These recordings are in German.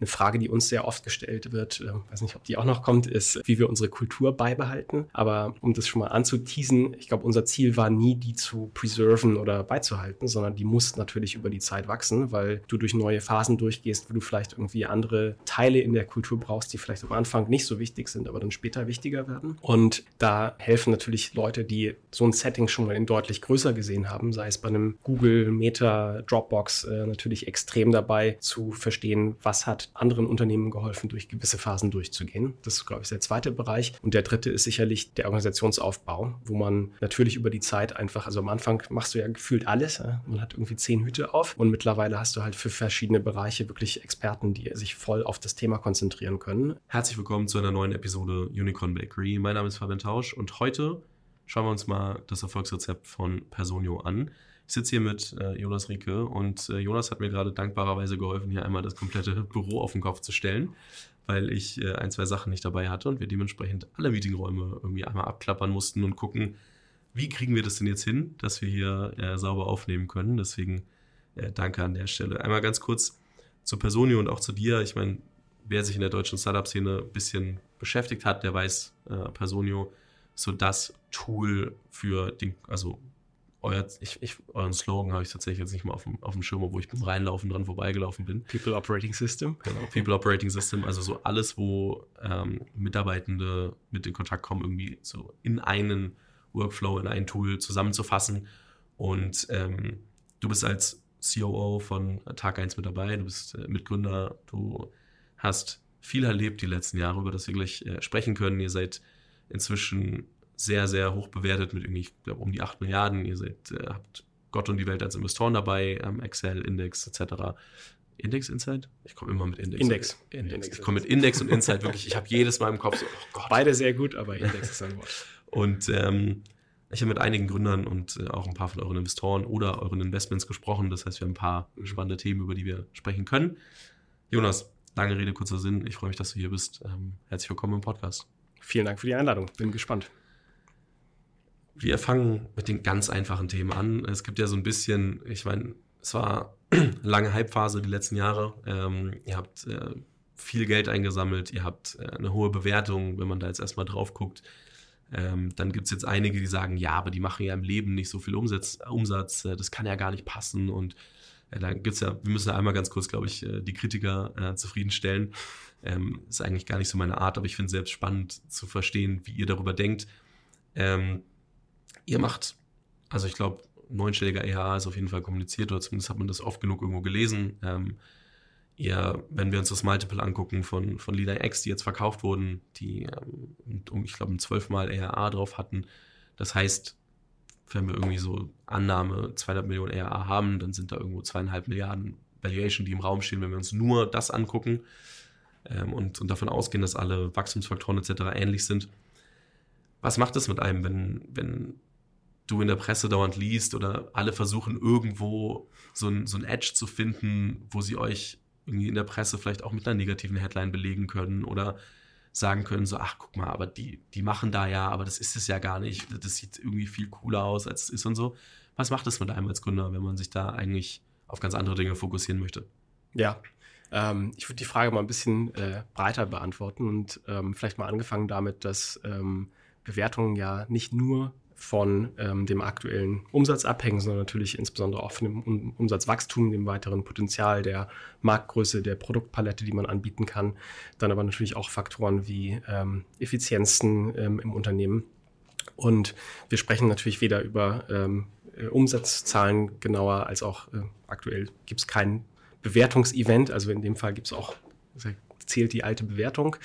eine Frage, die uns sehr oft gestellt wird, äh, weiß nicht, ob die auch noch kommt, ist, wie wir unsere Kultur beibehalten. Aber um das schon mal anzuteasen, ich glaube, unser Ziel war nie, die zu preserven oder beizuhalten, sondern die muss natürlich über die Zeit wachsen, weil du durch neue Phasen durchgehst, wo du vielleicht irgendwie andere Teile in der Kultur brauchst, die vielleicht am Anfang nicht so wichtig sind, aber dann später wichtiger werden. Und da helfen natürlich Leute, die so ein Setting schon mal in deutlich größer gesehen haben, sei es bei einem Google, Meta, Dropbox, äh, natürlich extrem dabei zu verstehen, was hat anderen Unternehmen geholfen, durch gewisse Phasen durchzugehen. Das ist, glaube ich, der zweite Bereich. Und der dritte ist sicherlich der Organisationsaufbau, wo man natürlich über die Zeit einfach, also am Anfang machst du ja gefühlt alles. Man hat irgendwie zehn Hüte auf und mittlerweile hast du halt für verschiedene Bereiche wirklich Experten, die sich voll auf das Thema konzentrieren können. Herzlich willkommen zu einer neuen Episode Unicorn Bakery. Mein Name ist Fabian Tausch und heute schauen wir uns mal das Erfolgsrezept von Personio an. Ich sitze hier mit äh, Jonas Rieke und äh, Jonas hat mir gerade dankbarerweise geholfen, hier einmal das komplette Büro auf den Kopf zu stellen, weil ich äh, ein, zwei Sachen nicht dabei hatte und wir dementsprechend alle Meetingräume irgendwie einmal abklappern mussten und gucken, wie kriegen wir das denn jetzt hin, dass wir hier äh, sauber aufnehmen können. Deswegen äh, danke an der Stelle. Einmal ganz kurz zur Personio und auch zu dir. Ich meine, wer sich in der deutschen Startup-Szene ein bisschen beschäftigt hat, der weiß, äh, Personio so das Tool für den, also euer, ich, ich, euren Slogan habe ich tatsächlich jetzt nicht mal auf dem, auf dem Schirm, wo ich beim Reinlaufen dran vorbeigelaufen bin. People Operating System. Genau, People Operating System, also so alles, wo ähm, Mitarbeitende mit in Kontakt kommen, irgendwie so in einen Workflow, in ein Tool zusammenzufassen. Und ähm, du bist als COO von Tag 1 mit dabei, du bist äh, Mitgründer, du hast viel erlebt die letzten Jahre, über das wir gleich äh, sprechen können. Ihr seid inzwischen sehr, sehr hoch bewertet mit irgendwie, ich glaube, um die 8 Milliarden. Ihr seid, äh, habt Gott und die Welt als Investoren dabei, ähm, Excel, Index etc. Index, Insight? Ich komme immer mit Index. Index. Index. Index. Ich komme mit Index und Insight wirklich. Ich habe jedes Mal im Kopf so, oh Gott. Beide sehr gut, aber Index ist ein Wort. Und ähm, ich habe mit einigen Gründern und äh, auch ein paar von euren Investoren oder euren Investments gesprochen. Das heißt, wir haben ein paar spannende Themen, über die wir sprechen können. Jonas, lange Rede, kurzer Sinn. Ich freue mich, dass du hier bist. Ähm, herzlich willkommen im Podcast. Vielen Dank für die Einladung. Bin gespannt. Wir fangen mit den ganz einfachen Themen an. Es gibt ja so ein bisschen, ich meine, es war lange Hypephase die letzten Jahre. Ähm, ihr habt äh, viel Geld eingesammelt, ihr habt äh, eine hohe Bewertung, wenn man da jetzt erstmal drauf guckt. Ähm, dann gibt es jetzt einige, die sagen, ja, aber die machen ja im Leben nicht so viel Umsatz, Umsatz äh, das kann ja gar nicht passen. Und äh, dann gibt es ja, wir müssen ja einmal ganz kurz, glaube ich, äh, die Kritiker äh, zufriedenstellen. Ähm, ist eigentlich gar nicht so meine Art, aber ich finde es selbst spannend zu verstehen, wie ihr darüber denkt. Ähm, ihr macht, also ich glaube, neunstelliger EHA ist auf jeden Fall kommuniziert oder zumindest hat man das oft genug irgendwo gelesen. Ähm, ihr, wenn wir uns das Multiple angucken von, von Leader X, die jetzt verkauft wurden, die, ähm, ich glaube, ein zwölfmal ERA drauf hatten. Das heißt, wenn wir irgendwie so Annahme 200 Millionen ERA haben, dann sind da irgendwo zweieinhalb Milliarden Valuation, die im Raum stehen, wenn wir uns nur das angucken ähm, und, und davon ausgehen, dass alle Wachstumsfaktoren etc. ähnlich sind. Was macht es mit einem, wenn, wenn du in der Presse dauernd liest oder alle versuchen irgendwo so ein, so ein Edge zu finden, wo sie euch irgendwie in der Presse vielleicht auch mit einer negativen Headline belegen können oder sagen können, so, ach, guck mal, aber die, die machen da ja, aber das ist es ja gar nicht. Das sieht irgendwie viel cooler aus, als es ist und so. Was macht es mit einem als Gründer, wenn man sich da eigentlich auf ganz andere Dinge fokussieren möchte? Ja, ähm, ich würde die Frage mal ein bisschen äh, breiter beantworten und ähm, vielleicht mal angefangen damit, dass ähm, Bewertungen ja nicht nur von ähm, dem aktuellen Umsatz abhängen, sondern natürlich insbesondere auch von dem um Umsatzwachstum, dem weiteren Potenzial der Marktgröße, der Produktpalette, die man anbieten kann. Dann aber natürlich auch Faktoren wie ähm, Effizienzen ähm, im Unternehmen. Und wir sprechen natürlich weder über ähm, äh, Umsatzzahlen genauer als auch äh, aktuell gibt es kein Bewertungsevent. Also in dem Fall gibt es auch zählt die alte Bewertung.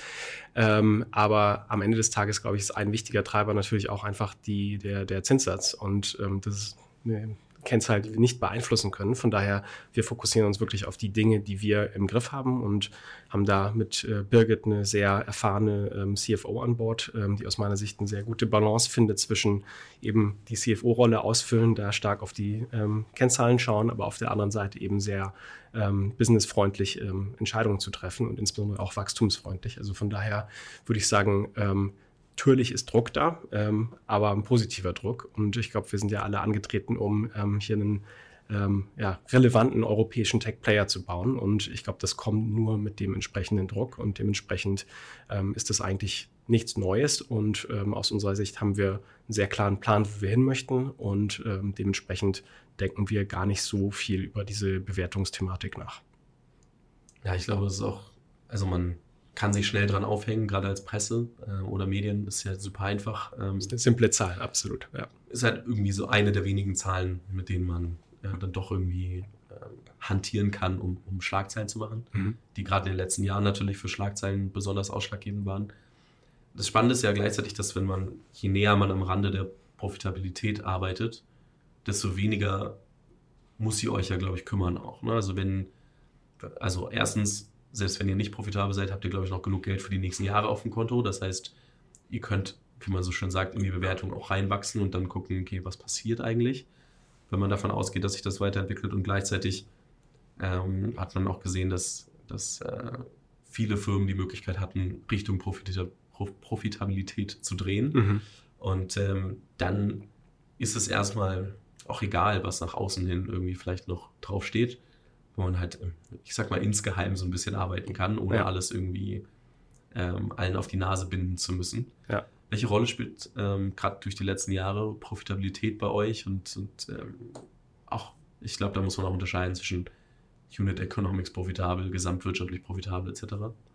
Ähm, aber am Ende des Tages, glaube ich, ist ein wichtiger Treiber natürlich auch einfach die, der, der Zinssatz. Und ähm, das ist eine Kennzahl, die wir nicht beeinflussen können. Von daher, wir fokussieren uns wirklich auf die Dinge, die wir im Griff haben und haben da mit äh, Birgit eine sehr erfahrene ähm, CFO an Bord, ähm, die aus meiner Sicht eine sehr gute Balance findet zwischen eben die CFO-Rolle ausfüllen, da stark auf die ähm, Kennzahlen schauen, aber auf der anderen Seite eben sehr ähm, businessfreundlich ähm, Entscheidungen zu treffen und insbesondere auch wachstumsfreundlich. Also von daher würde ich sagen, ähm, Natürlich ist Druck da, ähm, aber ein positiver Druck. Und ich glaube, wir sind ja alle angetreten, um ähm, hier einen ähm, ja, relevanten europäischen Tech-Player zu bauen. Und ich glaube, das kommt nur mit dem entsprechenden Druck und dementsprechend ähm, ist das eigentlich nichts Neues. Und ähm, aus unserer Sicht haben wir einen sehr klaren Plan, wo wir hin möchten und ähm, dementsprechend denken wir gar nicht so viel über diese Bewertungsthematik nach. Ja, ich glaube, es ist auch, also man kann sich schnell dran aufhängen, gerade als Presse äh, oder Medien. Ist ja super einfach. Ähm, das ist eine simple Zahl, absolut. Ja. Ist halt irgendwie so eine der wenigen Zahlen, mit denen man äh, dann doch irgendwie äh, hantieren kann, um, um Schlagzeilen zu machen, mhm. die gerade in den letzten Jahren natürlich für Schlagzeilen besonders ausschlaggebend waren. Das Spannende ist ja gleichzeitig, dass wenn man, je näher man am Rande der Profitabilität arbeitet, desto weniger muss sie euch ja, glaube ich, kümmern auch. Ne? Also wenn, also erstens, selbst wenn ihr nicht profitabel seid, habt ihr, glaube ich, noch genug Geld für die nächsten Jahre auf dem Konto. Das heißt, ihr könnt, wie man so schön sagt, in die Bewertung auch reinwachsen und dann gucken, okay, was passiert eigentlich, wenn man davon ausgeht, dass sich das weiterentwickelt und gleichzeitig ähm, hat man auch gesehen, dass, dass äh, viele Firmen die Möglichkeit hatten, Richtung Profitabilität zu drehen. Mhm. Und ähm, dann ist es erstmal auch egal, was nach außen hin irgendwie vielleicht noch draufsteht, wo man halt, ich sag mal, insgeheim so ein bisschen arbeiten kann, ohne ja. alles irgendwie ähm, allen auf die Nase binden zu müssen. Ja. Welche Rolle spielt ähm, gerade durch die letzten Jahre Profitabilität bei euch und, und ähm, auch, ich glaube, da muss man auch unterscheiden zwischen Unit Economics profitabel, gesamtwirtschaftlich profitabel etc.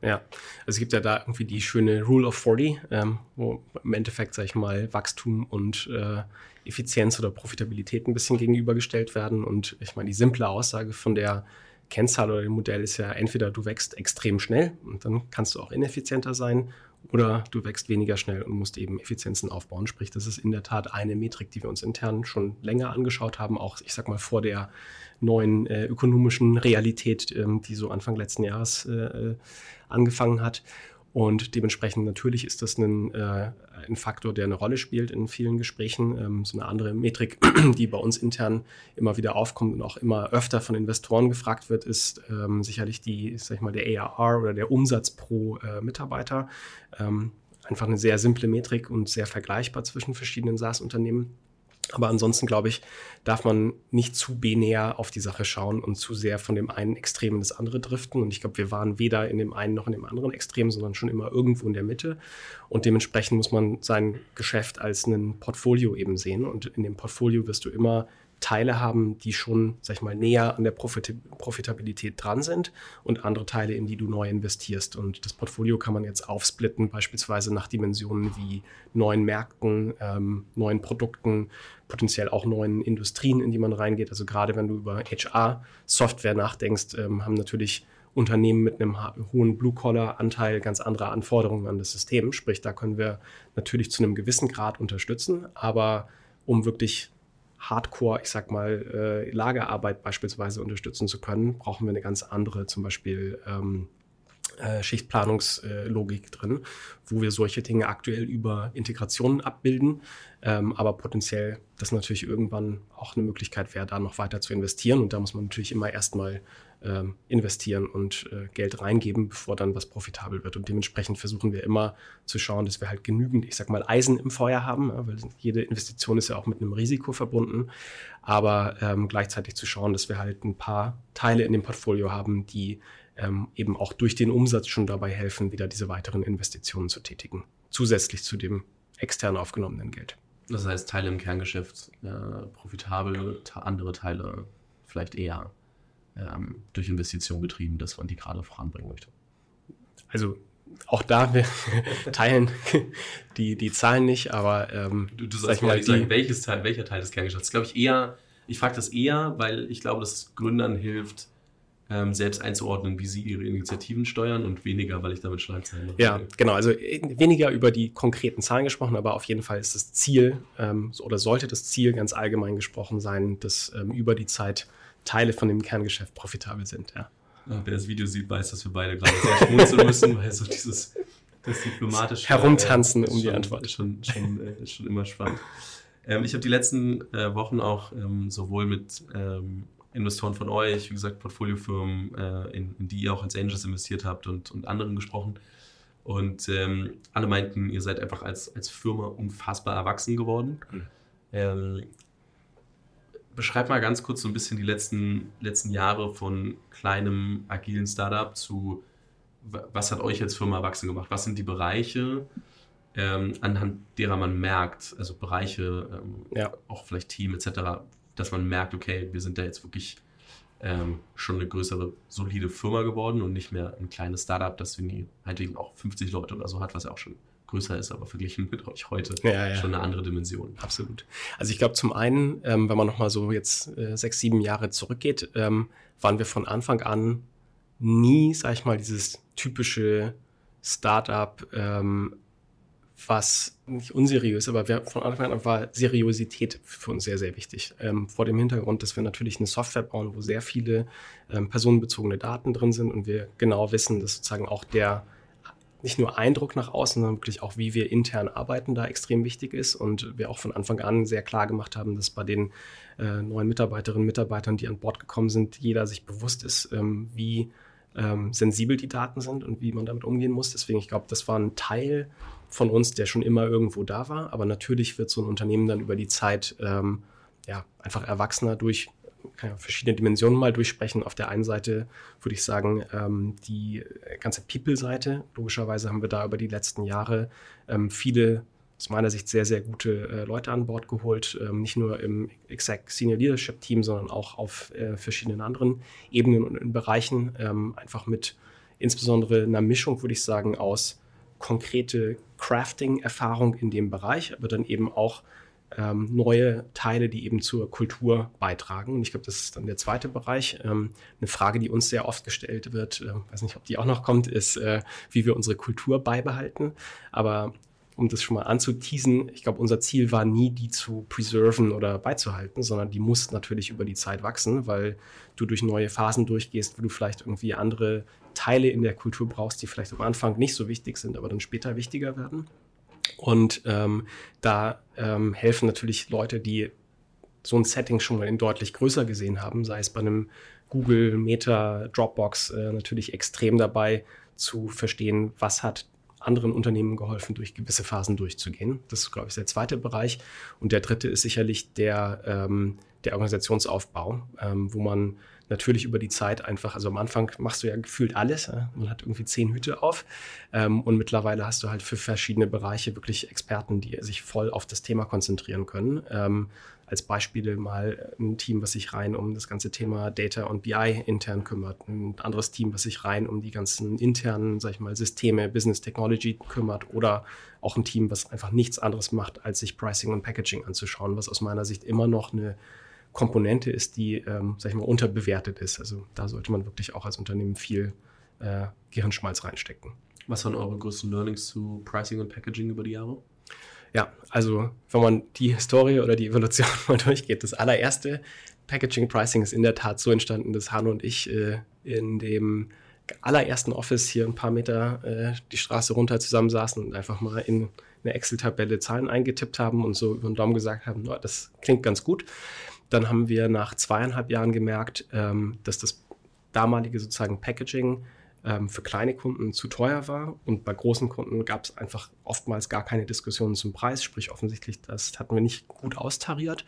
Ja, also es gibt ja da irgendwie die schöne Rule of 40, ähm, wo im Endeffekt, sag ich mal, Wachstum und äh, Effizienz oder Profitabilität ein bisschen gegenübergestellt werden. Und ich meine, die simple Aussage von der Kennzahl oder dem Modell ist ja entweder du wächst extrem schnell und dann kannst du auch ineffizienter sein oder du wächst weniger schnell und musst eben Effizienzen aufbauen. Sprich, das ist in der Tat eine Metrik, die wir uns intern schon länger angeschaut haben, auch ich sag mal vor der neuen äh, ökonomischen Realität, ähm, die so Anfang letzten Jahres äh, äh angefangen hat. Und dementsprechend natürlich ist das ein, äh, ein Faktor, der eine Rolle spielt in vielen Gesprächen. Ähm, so eine andere Metrik, die bei uns intern immer wieder aufkommt und auch immer öfter von Investoren gefragt wird, ist ähm, sicherlich die, sag ich mal, der ARR oder der Umsatz pro äh, Mitarbeiter. Ähm, einfach eine sehr simple Metrik und sehr vergleichbar zwischen verschiedenen SaaS-Unternehmen. Aber ansonsten, glaube ich, darf man nicht zu binär auf die Sache schauen und zu sehr von dem einen Extrem in das andere driften. Und ich glaube, wir waren weder in dem einen noch in dem anderen Extrem, sondern schon immer irgendwo in der Mitte. Und dementsprechend muss man sein Geschäft als ein Portfolio eben sehen. Und in dem Portfolio wirst du immer Teile haben, die schon, sag ich mal, näher an der Profit Profitabilität dran sind und andere Teile, in die du neu investierst. Und das Portfolio kann man jetzt aufsplitten, beispielsweise nach Dimensionen wie neuen Märkten, ähm, neuen Produkten, potenziell auch neuen Industrien, in die man reingeht. Also gerade wenn du über HR-Software nachdenkst, ähm, haben natürlich Unternehmen mit einem hohen Blue-Collar-Anteil ganz andere Anforderungen an das System. Sprich, da können wir natürlich zu einem gewissen Grad unterstützen, aber um wirklich Hardcore, ich sag mal, äh, Lagerarbeit beispielsweise unterstützen zu können, brauchen wir eine ganz andere, zum Beispiel ähm, äh, Schichtplanungslogik drin, wo wir solche Dinge aktuell über Integrationen abbilden, ähm, aber potenziell das natürlich irgendwann auch eine Möglichkeit wäre, da noch weiter zu investieren. Und da muss man natürlich immer erstmal ähm, investieren und äh, Geld reingeben, bevor dann was profitabel wird. Und dementsprechend versuchen wir immer zu schauen, dass wir halt genügend, ich sag mal, Eisen im Feuer haben, weil jede Investition ist ja auch mit einem Risiko verbunden, aber ähm, gleichzeitig zu schauen, dass wir halt ein paar Teile in dem Portfolio haben, die ähm, eben auch durch den Umsatz schon dabei helfen, wieder diese weiteren Investitionen zu tätigen, zusätzlich zu dem extern aufgenommenen Geld. Das heißt, Teile im Kerngeschäft äh, profitabel, andere Teile vielleicht eher ähm, durch Investition getrieben, dass man die gerade voranbringen möchte. Also auch da, wir teilen die, die Zahlen nicht, aber ähm, du, du sollst mal sagen, welches Teil, welcher Teil des Kerngeschäfts? Glaube ich eher, ich frage das eher, weil ich glaube, dass es Gründern hilft, ähm, selbst einzuordnen, wie sie ihre Initiativen steuern und weniger, weil ich damit Schlagzeilen mache. Ja, genau. Also weniger über die konkreten Zahlen gesprochen, aber auf jeden Fall ist das Ziel ähm, oder sollte das Ziel ganz allgemein gesprochen sein, dass ähm, über die Zeit Teile von dem Kerngeschäft profitabel sind. Ja. Ja, wer das Video sieht, weiß, dass wir beide gerade sehr schmunzeln müssen, weil so dieses das diplomatische Herumtanzen äh, um die Antwort. Ist schon, schon, äh, schon immer spannend. Ähm, ich habe die letzten äh, Wochen auch ähm, sowohl mit ähm, Investoren von euch, wie gesagt, Portfoliofirmen, äh, in, in, die ihr auch als Angels investiert habt und, und anderen gesprochen. Und ähm, alle meinten, ihr seid einfach als, als Firma unfassbar erwachsen geworden. Mhm. Beschreib mal ganz kurz so ein bisschen die letzten, letzten Jahre von kleinem, agilen Startup zu, was hat euch als Firma erwachsen gemacht? Was sind die Bereiche, ähm, anhand derer man merkt, also Bereiche, ähm, ja. auch vielleicht Team etc., dass man merkt, okay, wir sind da jetzt wirklich ähm, schon eine größere, solide Firma geworden und nicht mehr ein kleines Startup, das irgendwie halt eben auch 50 Leute oder so hat, was ja auch schon größer ist, aber verglichen mit euch heute ja, ja. schon eine andere Dimension. Absolut. Also ich glaube zum einen, ähm, wenn man nochmal so jetzt äh, sechs, sieben Jahre zurückgeht, ähm, waren wir von Anfang an nie, sag ich mal, dieses typische Startup, ähm, was nicht unseriös, aber wir, von Anfang an war Seriosität für uns sehr, sehr wichtig. Ähm, vor dem Hintergrund, dass wir natürlich eine Software bauen, wo sehr viele ähm, personenbezogene Daten drin sind und wir genau wissen, dass sozusagen auch der nicht nur Eindruck nach außen, sondern wirklich auch, wie wir intern arbeiten, da extrem wichtig ist. Und wir auch von Anfang an sehr klar gemacht haben, dass bei den äh, neuen Mitarbeiterinnen und Mitarbeitern, die an Bord gekommen sind, jeder sich bewusst ist, ähm, wie ähm, sensibel die Daten sind und wie man damit umgehen muss. Deswegen, ich glaube, das war ein Teil von uns, der schon immer irgendwo da war. Aber natürlich wird so ein Unternehmen dann über die Zeit ähm, ja, einfach erwachsener durch verschiedene Dimensionen mal durchsprechen. Auf der einen Seite würde ich sagen, ähm, die ganze People-Seite. Logischerweise haben wir da über die letzten Jahre ähm, viele aus meiner Sicht sehr, sehr gute äh, Leute an Bord geholt. Ähm, nicht nur im Exec Senior Leadership Team, sondern auch auf äh, verschiedenen anderen Ebenen und in Bereichen. Ähm, einfach mit insbesondere einer Mischung, würde ich sagen, aus konkrete Crafting-Erfahrung in dem Bereich, aber dann eben auch ähm, neue Teile, die eben zur Kultur beitragen. Und ich glaube, das ist dann der zweite Bereich. Ähm, eine Frage, die uns sehr oft gestellt wird, äh, weiß nicht, ob die auch noch kommt, ist, äh, wie wir unsere Kultur beibehalten. Aber um das schon mal anzuteasen, ich glaube, unser Ziel war nie, die zu preserven oder beizuhalten, sondern die muss natürlich über die Zeit wachsen, weil du durch neue Phasen durchgehst, wo du vielleicht irgendwie andere Teile in der Kultur brauchst, die vielleicht am Anfang nicht so wichtig sind, aber dann später wichtiger werden. Und ähm, da ähm, helfen natürlich Leute, die so ein Setting schon mal in deutlich größer gesehen haben, sei es bei einem Google, Meta, Dropbox, äh, natürlich extrem dabei zu verstehen, was hat anderen Unternehmen geholfen, durch gewisse Phasen durchzugehen. Das ist, glaube ich, der zweite Bereich. Und der dritte ist sicherlich der, ähm, der Organisationsaufbau, ähm, wo man natürlich über die Zeit einfach, also am Anfang machst du ja gefühlt alles. Ja? Man hat irgendwie zehn Hüte auf ähm, und mittlerweile hast du halt für verschiedene Bereiche wirklich Experten, die sich voll auf das Thema konzentrieren können. Ähm, als Beispiele mal ein Team, was sich rein um das ganze Thema Data und BI intern kümmert, ein anderes Team, was sich rein um die ganzen internen, sag ich mal, Systeme, Business Technology kümmert oder auch ein Team, was einfach nichts anderes macht, als sich Pricing und Packaging anzuschauen, was aus meiner Sicht immer noch eine Komponente ist, die, ähm, sag ich mal, unterbewertet ist. Also da sollte man wirklich auch als Unternehmen viel äh, Gehirnschmalz reinstecken. Was waren eure größten Learnings zu Pricing und Packaging über die Jahre? Ja, also wenn man die Historie oder die Evolution mal durchgeht, das allererste Packaging Pricing ist in der Tat so entstanden, dass Hanno und ich äh, in dem allerersten Office hier ein paar Meter äh, die Straße runter zusammensaßen und einfach mal in eine Excel-Tabelle Zahlen eingetippt haben und so über den Daumen gesagt haben, no, das klingt ganz gut. Dann haben wir nach zweieinhalb Jahren gemerkt, ähm, dass das damalige sozusagen Packaging ähm, für kleine Kunden zu teuer war. Und bei großen Kunden gab es einfach oftmals gar keine Diskussionen zum Preis, sprich offensichtlich, das hatten wir nicht gut austariert.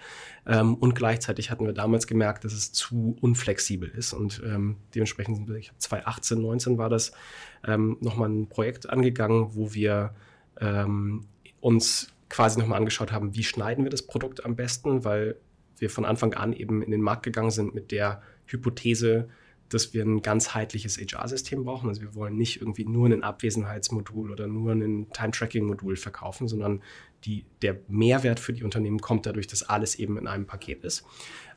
Ähm, und gleichzeitig hatten wir damals gemerkt, dass es zu unflexibel ist. Und ähm, dementsprechend sind wir, ich 2018, 19 war das, ähm, nochmal ein Projekt angegangen, wo wir ähm, uns quasi nochmal angeschaut haben, wie schneiden wir das Produkt am besten, weil wir von Anfang an eben in den Markt gegangen sind mit der Hypothese, dass wir ein ganzheitliches HR-System brauchen. Also wir wollen nicht irgendwie nur ein Abwesenheitsmodul oder nur ein Time-Tracking-Modul verkaufen, sondern die, der Mehrwert für die Unternehmen kommt dadurch, dass alles eben in einem Paket ist.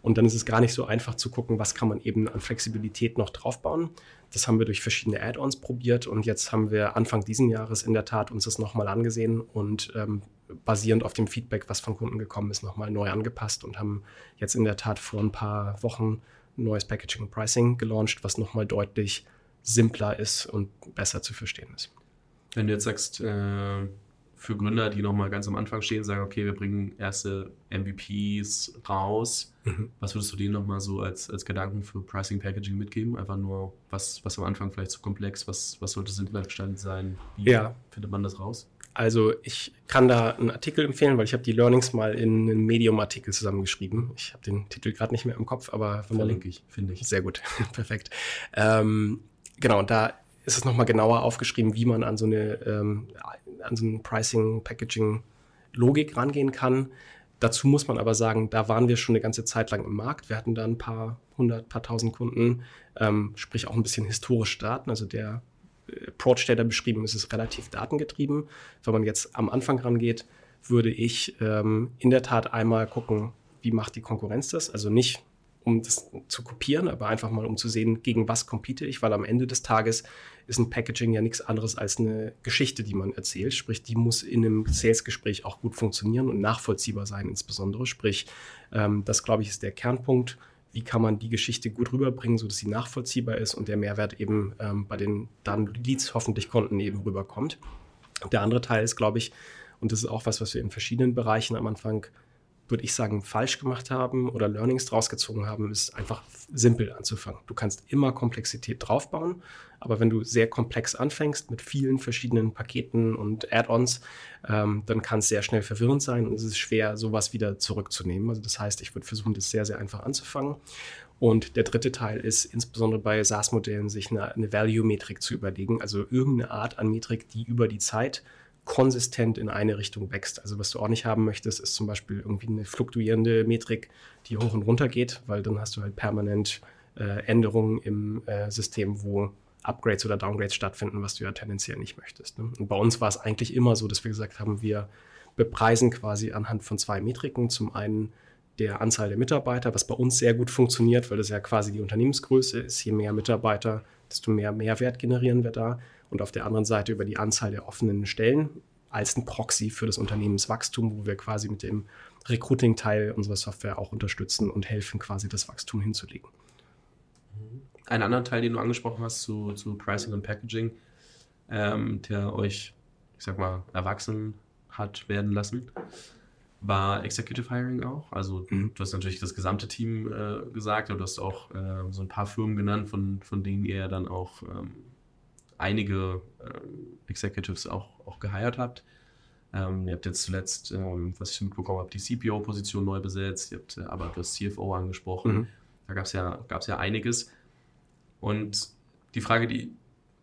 Und dann ist es gar nicht so einfach zu gucken, was kann man eben an Flexibilität noch draufbauen. Das haben wir durch verschiedene Add-ons probiert und jetzt haben wir Anfang diesen Jahres in der Tat uns das nochmal angesehen und ähm, basierend auf dem Feedback, was von Kunden gekommen ist, nochmal neu angepasst und haben jetzt in der Tat vor ein paar Wochen neues Packaging und Pricing gelauncht, was nochmal deutlich simpler ist und besser zu verstehen ist. Wenn du jetzt sagst, äh, für Gründer, die nochmal ganz am Anfang stehen, sagen, okay, wir bringen erste MVPs raus, mhm. was würdest du denen nochmal so als, als Gedanken für Pricing, Packaging mitgeben? Einfach nur, was, was am Anfang vielleicht zu komplex, was, was sollte sinnvoll gestaltet sein? Wie ja. findet man das raus? Also ich kann da einen Artikel empfehlen, weil ich habe die Learnings mal in einem Medium-Artikel zusammengeschrieben. Ich habe den Titel gerade nicht mehr im Kopf, aber verlinke ich, finde ich. Sehr gut, perfekt. Ähm, genau, und da ist es nochmal genauer aufgeschrieben, wie man an so eine ähm, an so ein Pricing, Packaging, Logik rangehen kann. Dazu muss man aber sagen, da waren wir schon eine ganze Zeit lang im Markt. Wir hatten da ein paar hundert, paar tausend Kunden, ähm, sprich auch ein bisschen historisch Daten. Also der Approach, der da beschrieben ist, ist relativ datengetrieben. Wenn man jetzt am Anfang rangeht, würde ich ähm, in der Tat einmal gucken, wie macht die Konkurrenz das? Also nicht, um das zu kopieren, aber einfach mal, um zu sehen, gegen was compete ich, weil am Ende des Tages ist ein Packaging ja nichts anderes als eine Geschichte, die man erzählt. Sprich, die muss in einem Sales-Gespräch auch gut funktionieren und nachvollziehbar sein, insbesondere. Sprich, ähm, das glaube ich ist der Kernpunkt wie kann man die Geschichte gut rüberbringen, sodass sie nachvollziehbar ist und der Mehrwert eben ähm, bei den dann Leads, hoffentlich Konten eben rüberkommt. Der andere Teil ist, glaube ich, und das ist auch was, was wir in verschiedenen Bereichen am Anfang würde ich sagen, falsch gemacht haben oder Learnings draus gezogen haben, ist einfach simpel anzufangen. Du kannst immer Komplexität draufbauen, aber wenn du sehr komplex anfängst mit vielen verschiedenen Paketen und Add-ons, ähm, dann kann es sehr schnell verwirrend sein und es ist schwer, sowas wieder zurückzunehmen. Also das heißt, ich würde versuchen, das sehr, sehr einfach anzufangen. Und der dritte Teil ist insbesondere bei SaaS-Modellen, sich eine, eine Value-Metrik zu überlegen, also irgendeine Art an Metrik, die über die Zeit konsistent in eine Richtung wächst. Also was du auch nicht haben möchtest, ist zum Beispiel irgendwie eine fluktuierende Metrik, die hoch und runter geht, weil dann hast du halt permanent äh, Änderungen im äh, System, wo Upgrades oder Downgrades stattfinden, was du ja tendenziell nicht möchtest. Ne? Und bei uns war es eigentlich immer so, dass wir gesagt haben, wir bepreisen quasi anhand von zwei Metriken. Zum einen der Anzahl der Mitarbeiter, was bei uns sehr gut funktioniert, weil das ja quasi die Unternehmensgröße ist. Je mehr Mitarbeiter, desto mehr Mehrwert generieren wir da und auf der anderen Seite über die Anzahl der offenen Stellen als ein Proxy für das Unternehmenswachstum, wo wir quasi mit dem Recruiting-Teil unserer Software auch unterstützen und helfen, quasi das Wachstum hinzulegen. Ein anderer Teil, den du angesprochen hast zu, zu Pricing und Packaging, ähm, der euch, ich sag mal, erwachsen hat werden lassen, war Executive Hiring auch. Also mhm. du hast natürlich das gesamte Team äh, gesagt, aber du hast auch äh, so ein paar Firmen genannt, von, von denen ihr dann auch ähm, einige ähm, Executives auch, auch geheiert habt. Ähm, ihr habt jetzt zuletzt, ähm, was ich mitbekommen habe, die CPO-Position neu besetzt, ihr habt äh, aber das CFO angesprochen. Mhm. Da gab es ja, gab's ja einiges. Und die Frage, die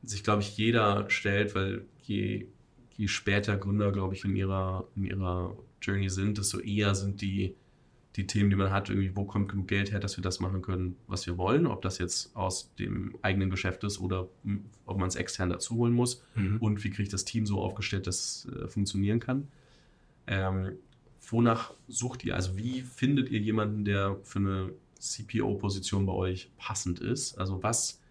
sich, glaube ich, jeder stellt, weil je, je später Gründer, glaube ich, in ihrer, in ihrer Journey sind, desto eher sind die die Themen, die man hat, irgendwie, wo kommt genug Geld her, dass wir das machen können, was wir wollen, ob das jetzt aus dem eigenen Geschäft ist oder ob man es extern dazu holen muss mhm. und wie kriege ich das Team so aufgestellt, dass es äh, funktionieren kann. Ähm, wonach sucht ihr? Also wie findet ihr jemanden, der für eine CPO-Position bei euch passend ist? Also was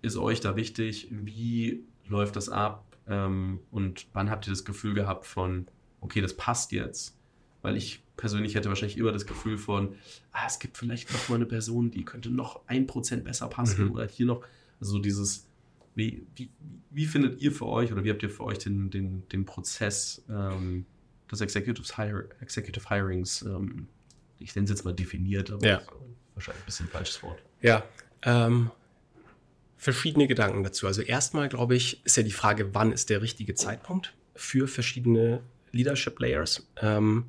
ist euch da wichtig? Wie läuft das ab? Ähm, und wann habt ihr das Gefühl gehabt von, okay, das passt jetzt? Weil ich persönlich hätte wahrscheinlich immer das Gefühl von, ah, es gibt vielleicht noch mal eine Person, die könnte noch ein Prozent besser passen mhm. oder hier noch, also dieses, wie, wie, wie findet ihr für euch oder wie habt ihr für euch den, den, den Prozess ähm, des Executive, Hire, Executive Hirings, ähm, ich nenne es jetzt mal definiert, aber ja. wahrscheinlich ein bisschen falsches Wort. Ja, ähm, verschiedene Gedanken dazu. Also erstmal, glaube ich, ist ja die Frage, wann ist der richtige Zeitpunkt für verschiedene Leadership Layers. Ähm,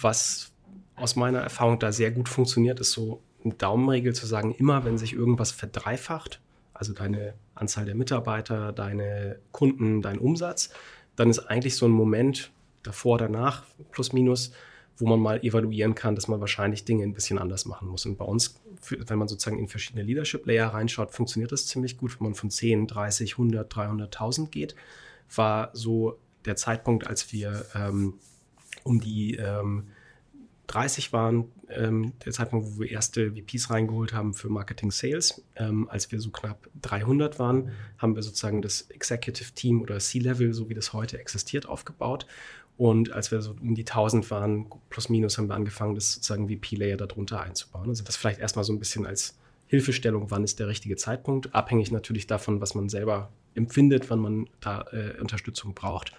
was aus meiner Erfahrung da sehr gut funktioniert, ist so eine Daumenregel zu sagen, immer wenn sich irgendwas verdreifacht, also deine Anzahl der Mitarbeiter, deine Kunden, dein Umsatz, dann ist eigentlich so ein Moment davor, danach, plus minus, wo man mal evaluieren kann, dass man wahrscheinlich Dinge ein bisschen anders machen muss. Und bei uns, wenn man sozusagen in verschiedene Leadership-Layer reinschaut, funktioniert das ziemlich gut, wenn man von 10, 30, 100, 300.000 geht. War so der Zeitpunkt, als wir ähm, um die ähm, 30 waren, ähm, der Zeitpunkt, wo wir erste VPs reingeholt haben für Marketing Sales. Ähm, als wir so knapp 300 waren, haben wir sozusagen das Executive Team oder C-Level, so wie das heute existiert, aufgebaut. Und als wir so um die 1000 waren, plus minus, haben wir angefangen, das sozusagen VP-Layer darunter einzubauen. Also das vielleicht erstmal so ein bisschen als Hilfestellung, wann ist der richtige Zeitpunkt, abhängig natürlich davon, was man selber empfindet, wann man da äh, Unterstützung braucht.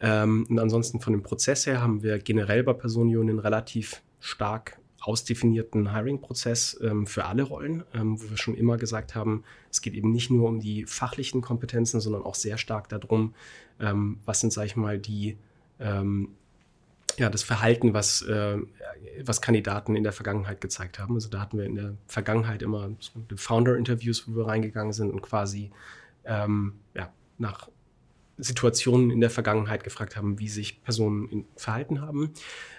Ähm, und ansonsten von dem Prozess her haben wir generell bei Personio einen relativ stark ausdefinierten Hiring-Prozess ähm, für alle Rollen, ähm, wo wir schon immer gesagt haben, es geht eben nicht nur um die fachlichen Kompetenzen, sondern auch sehr stark darum, ähm, was sind, sage ich mal, die ähm, ja, das Verhalten, was, äh, was Kandidaten in der Vergangenheit gezeigt haben. Also da hatten wir in der Vergangenheit immer Founder-Interviews, wo wir reingegangen sind und quasi ähm, ja, nach Situationen in der Vergangenheit gefragt haben, wie sich Personen verhalten haben.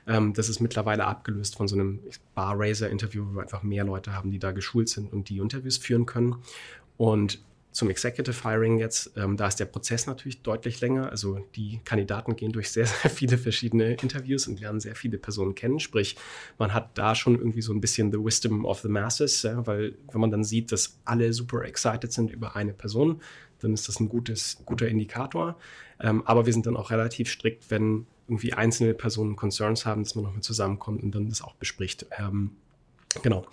Ähm, das ist mittlerweile abgelöst von so einem Bar-Raiser-Interview, wo wir einfach mehr Leute haben, die da geschult sind und die Interviews führen können. Und zum Executive Hiring jetzt, ähm, da ist der Prozess natürlich deutlich länger. Also die Kandidaten gehen durch sehr, sehr viele verschiedene Interviews und lernen sehr viele Personen kennen. Sprich, man hat da schon irgendwie so ein bisschen the wisdom of the masses, ja, weil wenn man dann sieht, dass alle super excited sind über eine Person, dann ist das ein gutes, guter Indikator. Ähm, aber wir sind dann auch relativ strikt, wenn irgendwie einzelne Personen Concerns haben, dass man nochmal zusammenkommt und dann das auch bespricht. Ähm, genau.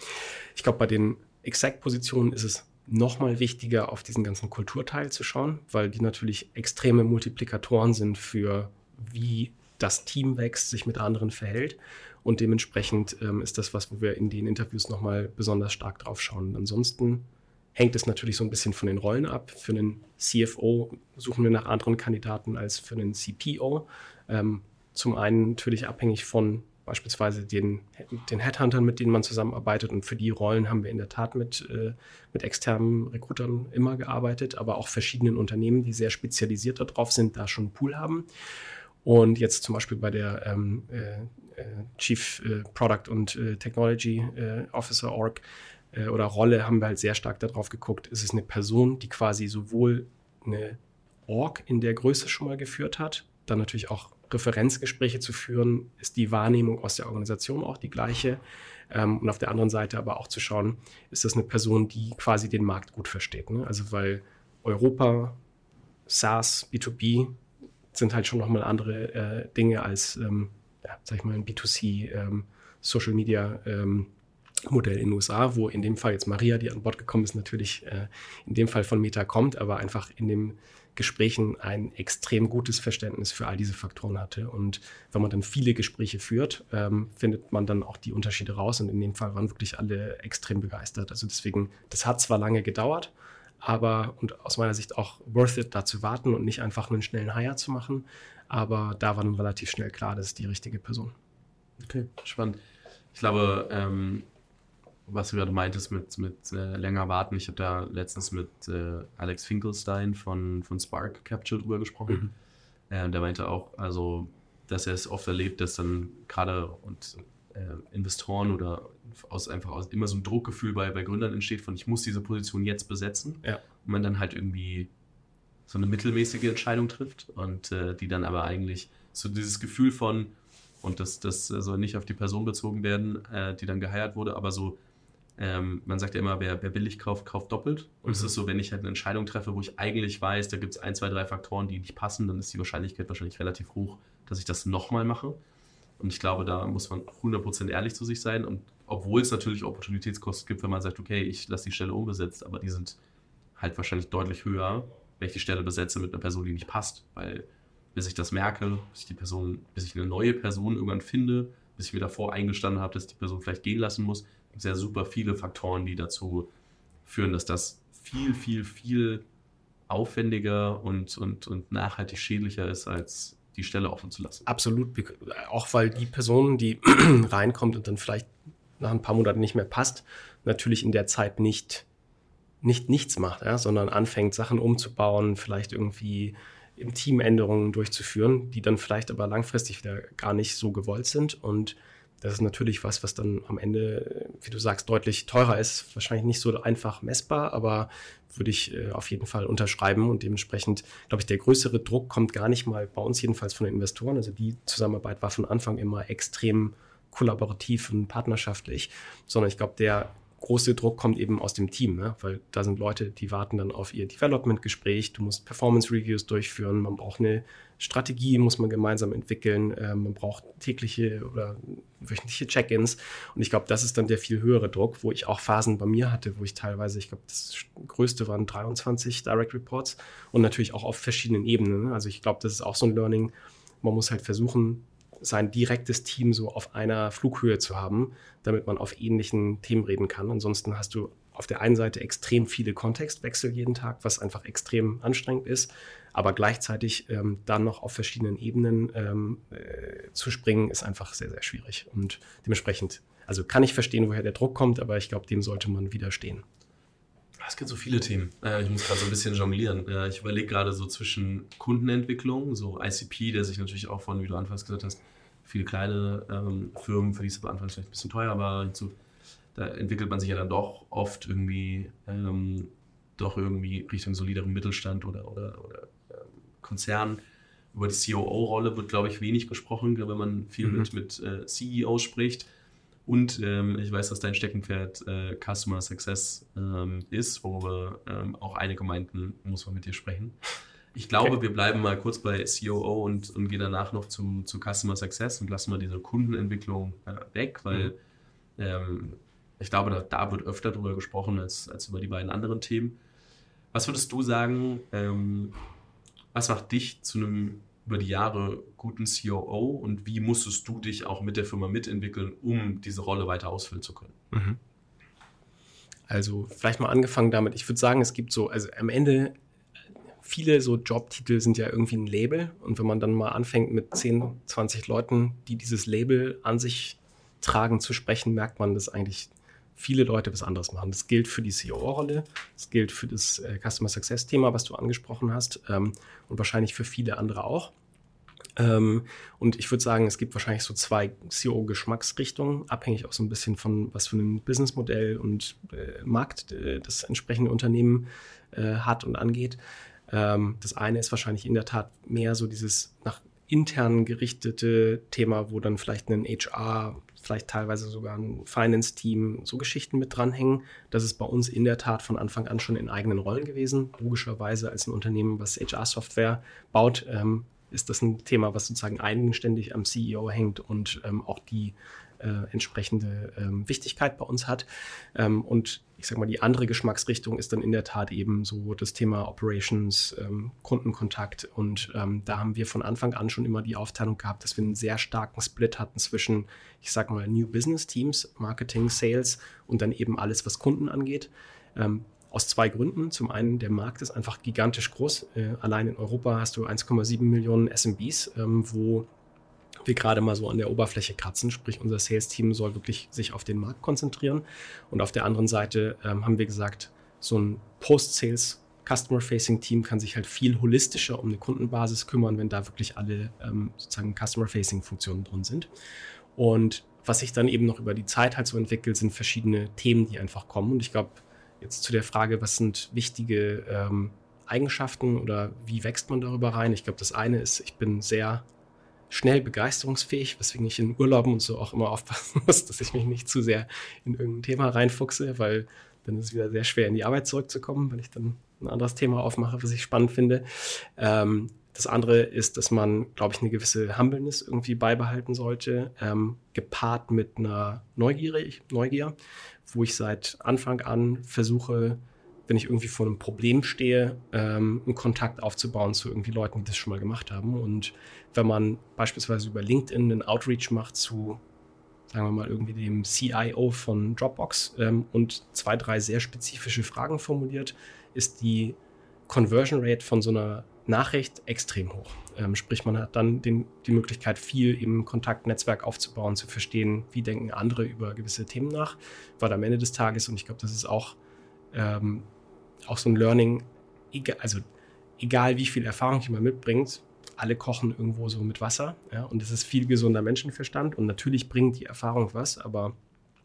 Ich glaube, bei den Exact-Positionen ist es nochmal wichtiger, auf diesen ganzen Kulturteil zu schauen, weil die natürlich extreme Multiplikatoren sind für wie das Team wächst, sich mit anderen verhält. Und dementsprechend ähm, ist das was, wo wir in den Interviews nochmal besonders stark drauf schauen. Ansonsten hängt es natürlich so ein bisschen von den Rollen ab. Für einen CFO suchen wir nach anderen Kandidaten als für einen CPO. Ähm, zum einen natürlich abhängig von beispielsweise den, den Headhuntern, mit denen man zusammenarbeitet. Und für die Rollen haben wir in der Tat mit, äh, mit externen Recruitern immer gearbeitet, aber auch verschiedenen Unternehmen, die sehr spezialisiert darauf sind, da schon einen Pool haben. Und jetzt zum Beispiel bei der ähm, äh, äh Chief äh, Product und äh, Technology äh, Officer Org äh, oder Rolle haben wir halt sehr stark darauf geguckt, ist es eine Person, die quasi sowohl eine Org in der Größe schon mal geführt hat, dann natürlich auch Referenzgespräche zu führen, ist die Wahrnehmung aus der Organisation auch die gleiche. Ähm, und auf der anderen Seite aber auch zu schauen, ist das eine Person, die quasi den Markt gut versteht. Ne? Also weil Europa, SaaS, B2B sind halt schon nochmal andere äh, Dinge als, ähm, ja, sag ich mal, ein B2C ähm, Social Media ähm, Modell in den USA, wo in dem Fall jetzt Maria, die an Bord gekommen ist, natürlich äh, in dem Fall von Meta kommt, aber einfach in den Gesprächen ein extrem gutes Verständnis für all diese Faktoren hatte. Und wenn man dann viele Gespräche führt, ähm, findet man dann auch die Unterschiede raus. Und in dem Fall waren wirklich alle extrem begeistert. Also deswegen, das hat zwar lange gedauert, aber und aus meiner Sicht auch worth it, da zu warten und nicht einfach einen schnellen Hire zu machen. Aber da war dann relativ schnell klar, das ist die richtige Person. Okay, spannend. Ich glaube, ähm, was du gerade meintest mit, mit äh, länger warten. Ich habe da letztens mit äh, Alex Finkelstein von, von Spark Capture drüber gesprochen. Mhm. Äh, der meinte auch, also, dass er es oft erlebt, dass dann gerade und äh, Investoren oder aus einfach aus immer so ein Druckgefühl bei, bei Gründern entsteht von ich muss diese Position jetzt besetzen. Ja. Und man dann halt irgendwie so eine mittelmäßige Entscheidung trifft und äh, die dann aber eigentlich so dieses Gefühl von, und das, das soll nicht auf die Person bezogen werden, äh, die dann geheiert wurde, aber so ähm, man sagt ja immer, wer, wer, billig kauft, kauft doppelt. Und mhm. es ist so, wenn ich halt eine Entscheidung treffe, wo ich eigentlich weiß, da gibt es ein, zwei, drei Faktoren, die nicht passen, dann ist die Wahrscheinlichkeit wahrscheinlich relativ hoch, dass ich das nochmal mache. Und ich glaube, da muss man 100% ehrlich zu sich sein. Und obwohl es natürlich Opportunitätskosten gibt, wenn man sagt, okay, ich lasse die Stelle unbesetzt, aber die sind halt wahrscheinlich deutlich höher, wenn ich die Stelle besetze mit einer Person, die nicht passt. Weil bis ich das merke, bis ich die Person, bis ich eine neue Person irgendwann finde, bis ich mir davor eingestanden habe, dass ich die Person vielleicht gehen lassen muss, sehr super viele Faktoren, die dazu führen, dass das viel, viel, viel aufwendiger und, und, und nachhaltig schädlicher ist, als die Stelle offen zu lassen. Absolut. Auch weil die Person, die reinkommt und dann vielleicht nach ein paar Monaten nicht mehr passt, natürlich in der Zeit nicht, nicht nichts macht, ja, sondern anfängt, Sachen umzubauen, vielleicht irgendwie im Team Änderungen durchzuführen, die dann vielleicht aber langfristig wieder gar nicht so gewollt sind und das ist natürlich was, was dann am Ende, wie du sagst, deutlich teurer ist. Wahrscheinlich nicht so einfach messbar, aber würde ich äh, auf jeden Fall unterschreiben. Und dementsprechend, glaube ich, der größere Druck kommt gar nicht mal bei uns jedenfalls von den Investoren. Also die Zusammenarbeit war von Anfang immer extrem kollaborativ und partnerschaftlich, sondern ich glaube, der große Druck kommt eben aus dem Team, ne? weil da sind Leute, die warten dann auf ihr Development-Gespräch, du musst Performance-Reviews durchführen, man braucht eine Strategie, muss man gemeinsam entwickeln, äh, man braucht tägliche oder wöchentliche Check-ins und ich glaube, das ist dann der viel höhere Druck, wo ich auch Phasen bei mir hatte, wo ich teilweise, ich glaube, das größte waren 23 Direct Reports und natürlich auch auf verschiedenen Ebenen. Ne? Also ich glaube, das ist auch so ein Learning, man muss halt versuchen, sein direktes Team so auf einer Flughöhe zu haben, damit man auf ähnlichen Themen reden kann. Ansonsten hast du auf der einen Seite extrem viele Kontextwechsel jeden Tag, was einfach extrem anstrengend ist, aber gleichzeitig ähm, dann noch auf verschiedenen Ebenen ähm, äh, zu springen, ist einfach sehr, sehr schwierig. Und dementsprechend, also kann ich verstehen, woher der Druck kommt, aber ich glaube, dem sollte man widerstehen. Es gibt so viele Themen. Äh, ich muss gerade so ein bisschen jonglieren. ich überlege gerade so zwischen Kundenentwicklung, so ICP, der sich natürlich auch von, wie du anfangs gesagt hast, viele kleine ähm, Firmen, für die es aber anfangs vielleicht ein bisschen teuer war, hinzu, da entwickelt man sich ja dann doch oft irgendwie ähm, doch irgendwie Richtung soliderem Mittelstand oder, oder, oder Konzern. Über die COO-Rolle wird, glaube ich, wenig gesprochen, wenn man viel mhm. mit, mit äh, CEOs spricht. Und ähm, ich weiß, dass dein Steckenpferd äh, Customer Success ähm, ist, worüber ähm, auch einige meinten, muss man mit dir sprechen. Ich glaube, okay. wir bleiben mal kurz bei COO und, und gehen danach noch zum, zu Customer Success und lassen mal diese Kundenentwicklung äh, weg, weil mhm. ähm, ich glaube, da, da, wird öfter drüber gesprochen als, als über die beiden anderen Themen. Was würdest du sagen, ähm, was macht dich zu einem über die Jahre guten COO und wie musstest du dich auch mit der Firma mitentwickeln, um diese Rolle weiter ausfüllen zu können? Mhm. Also vielleicht mal angefangen damit, ich würde sagen, es gibt so, also am Ende viele so Jobtitel sind ja irgendwie ein Label und wenn man dann mal anfängt mit 10, 20 Leuten, die dieses Label an sich tragen, zu sprechen, merkt man, dass eigentlich viele Leute was anderes machen. Das gilt für die CEO-Rolle, das gilt für das äh, Customer Success-Thema, was du angesprochen hast ähm, und wahrscheinlich für viele andere auch. Ähm, und ich würde sagen, es gibt wahrscheinlich so zwei CEO-Geschmacksrichtungen, abhängig auch so ein bisschen von, was für ein Businessmodell und äh, Markt äh, das entsprechende Unternehmen äh, hat und angeht. Ähm, das eine ist wahrscheinlich in der Tat mehr so dieses nach intern gerichtete Thema, wo dann vielleicht ein HR vielleicht teilweise sogar ein Finance-Team, so Geschichten mit dranhängen. Das ist bei uns in der Tat von Anfang an schon in eigenen Rollen gewesen. Logischerweise als ein Unternehmen, was HR-Software baut, ähm, ist das ein Thema, was sozusagen eigenständig am CEO hängt und ähm, auch die äh, entsprechende ähm, Wichtigkeit bei uns hat. Ähm, und ich sage mal, die andere Geschmacksrichtung ist dann in der Tat eben so das Thema Operations, ähm, Kundenkontakt. Und ähm, da haben wir von Anfang an schon immer die Aufteilung gehabt, dass wir einen sehr starken Split hatten zwischen, ich sage mal, New Business Teams, Marketing, Sales und dann eben alles, was Kunden angeht. Ähm, aus zwei Gründen. Zum einen, der Markt ist einfach gigantisch groß. Äh, allein in Europa hast du 1,7 Millionen SMBs, ähm, wo wir gerade mal so an der Oberfläche kratzen. Sprich, unser Sales-Team soll wirklich sich auf den Markt konzentrieren. Und auf der anderen Seite ähm, haben wir gesagt, so ein Post-Sales Customer-Facing-Team kann sich halt viel holistischer um eine Kundenbasis kümmern, wenn da wirklich alle ähm, sozusagen Customer-Facing-Funktionen drin sind. Und was sich dann eben noch über die Zeit halt so entwickelt, sind verschiedene Themen, die einfach kommen. Und ich glaube, jetzt zu der Frage, was sind wichtige ähm, Eigenschaften oder wie wächst man darüber rein? Ich glaube, das eine ist, ich bin sehr schnell begeisterungsfähig, weswegen ich in Urlauben und so auch immer aufpassen muss, dass ich mich nicht zu sehr in irgendein Thema reinfuchse, weil dann ist es wieder sehr schwer in die Arbeit zurückzukommen, weil ich dann ein anderes Thema aufmache, was ich spannend finde. Ähm, das andere ist, dass man, glaube ich, eine gewisse Humbleness irgendwie beibehalten sollte, ähm, gepaart mit einer Neugier, Neugier, wo ich seit Anfang an versuche, wenn ich irgendwie vor einem Problem stehe, ähm, einen Kontakt aufzubauen zu irgendwie Leuten, die das schon mal gemacht haben. Und wenn man beispielsweise über LinkedIn einen Outreach macht zu, sagen wir mal, irgendwie dem CIO von Dropbox ähm, und zwei, drei sehr spezifische Fragen formuliert, ist die Conversion Rate von so einer Nachricht extrem hoch. Ähm, sprich, man hat dann den, die Möglichkeit, viel im Kontaktnetzwerk aufzubauen, zu verstehen, wie denken andere über gewisse Themen nach, weil am Ende des Tages, und ich glaube, das ist auch ähm, auch so ein Learning, also egal wie viel Erfahrung jemand mitbringt, alle kochen irgendwo so mit Wasser. Ja, und es ist viel gesunder Menschenverstand. Und natürlich bringt die Erfahrung was, aber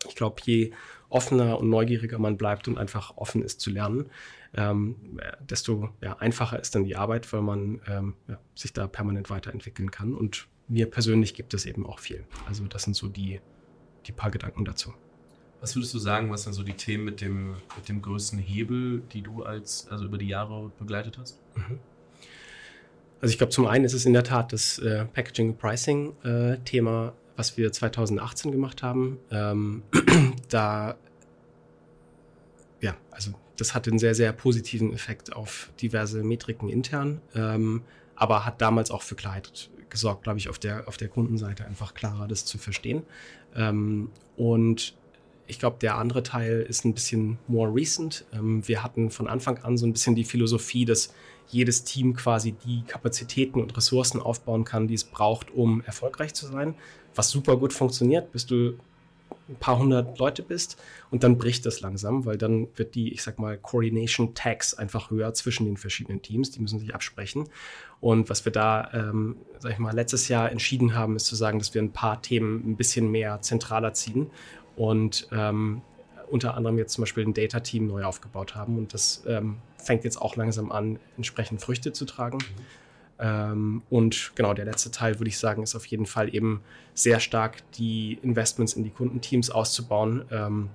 ich glaube, je offener und neugieriger man bleibt und einfach offen ist zu lernen, ähm, desto ja, einfacher ist dann die Arbeit, weil man ähm, ja, sich da permanent weiterentwickeln kann. Und mir persönlich gibt es eben auch viel. Also das sind so die, die paar Gedanken dazu. Was würdest du sagen, was sind so die Themen mit dem, mit dem größten Hebel, die du als, also über die Jahre begleitet hast? Mhm. Also ich glaube, zum einen ist es in der Tat das äh, Packaging Pricing äh, Thema, was wir 2018 gemacht haben. Ähm, da, ja, also das hatte einen sehr, sehr positiven Effekt auf diverse Metriken intern, ähm, aber hat damals auch für Klarheit gesorgt, glaube ich, auf der, auf der Kundenseite einfach klarer, das zu verstehen. Ähm, und ich glaube, der andere Teil ist ein bisschen more recent. Ähm, wir hatten von Anfang an so ein bisschen die Philosophie, dass jedes Team quasi die Kapazitäten und Ressourcen aufbauen kann, die es braucht, um erfolgreich zu sein. Was super gut funktioniert, bis du ein paar hundert Leute bist und dann bricht das langsam, weil dann wird die, ich sag mal, Coordination Tags einfach höher zwischen den verschiedenen Teams, die müssen sich absprechen. Und was wir da, ähm, sag ich mal, letztes Jahr entschieden haben, ist zu sagen, dass wir ein paar Themen ein bisschen mehr zentraler ziehen und ähm, unter anderem jetzt zum Beispiel ein Data-Team neu aufgebaut haben und das ähm, fängt jetzt auch langsam an, entsprechend Früchte zu tragen. Mhm. Und genau, der letzte Teil, würde ich sagen, ist auf jeden Fall eben sehr stark die Investments in die Kundenteams auszubauen, ähm,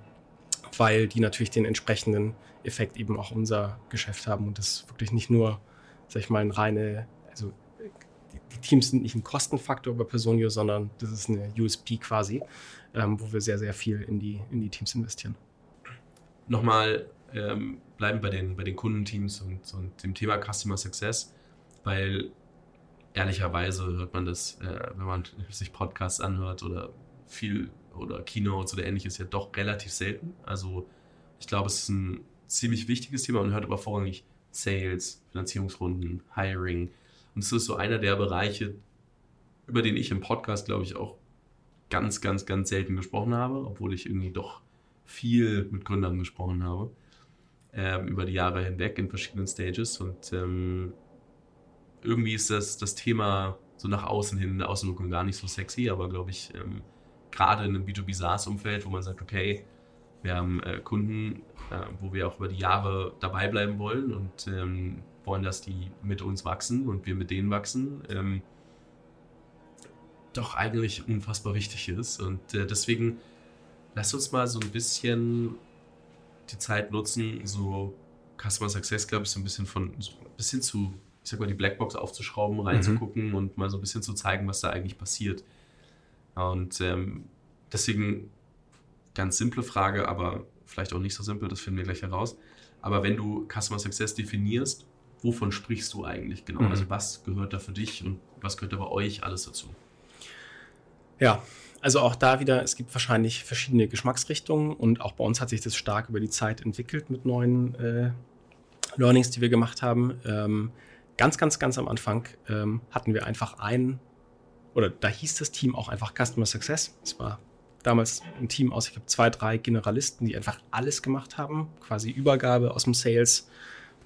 weil die natürlich den entsprechenden Effekt eben auch unser Geschäft haben und das wirklich nicht nur, sag ich mal, ein reine, also die, Teams sind nicht ein Kostenfaktor über Personio, sondern das ist eine USP quasi, ähm, wo wir sehr, sehr viel in die, in die Teams investieren. Nochmal ähm, bleiben bei den, bei den Kundenteams und, und dem Thema Customer Success weil ehrlicherweise hört man das, äh, wenn man sich Podcasts anhört oder viel oder Keynotes oder ähnliches, ja doch relativ selten. Also ich glaube, es ist ein ziemlich wichtiges Thema. Man hört aber vorrangig Sales, Finanzierungsrunden, Hiring. Und es ist so einer der Bereiche, über den ich im Podcast, glaube ich, auch ganz, ganz, ganz selten gesprochen habe, obwohl ich irgendwie doch viel mit Gründern gesprochen habe, äh, über die Jahre hinweg in verschiedenen Stages. Und ähm, irgendwie ist das, das Thema so nach außen hin in der Außenwirkung gar nicht so sexy, aber glaube ich, ähm, gerade in einem B2B SaaS-Umfeld, wo man sagt, okay, wir haben äh, Kunden, äh, wo wir auch über die Jahre dabei bleiben wollen und ähm, wollen, dass die mit uns wachsen und wir mit denen wachsen, ähm, doch eigentlich unfassbar wichtig ist. Und äh, deswegen lasst uns mal so ein bisschen die Zeit nutzen, so Customer Success, glaube ich, so ein bisschen von so ein bisschen zu ich sag mal, die Blackbox aufzuschrauben, reinzugucken mhm. und mal so ein bisschen zu zeigen, was da eigentlich passiert. Und ähm, deswegen ganz simple Frage, aber vielleicht auch nicht so simpel, das finden wir gleich heraus. Aber wenn du Customer Success definierst, wovon sprichst du eigentlich genau? Mhm. Also was gehört da für dich und was gehört da bei euch alles dazu? Ja, also auch da wieder, es gibt wahrscheinlich verschiedene Geschmacksrichtungen und auch bei uns hat sich das stark über die Zeit entwickelt mit neuen äh, Learnings, die wir gemacht haben. Ähm, ganz, ganz, ganz am Anfang ähm, hatten wir einfach einen, oder da hieß das Team auch einfach Customer Success. Es war damals ein Team aus, ich glaube, zwei, drei Generalisten, die einfach alles gemacht haben, quasi Übergabe aus dem Sales,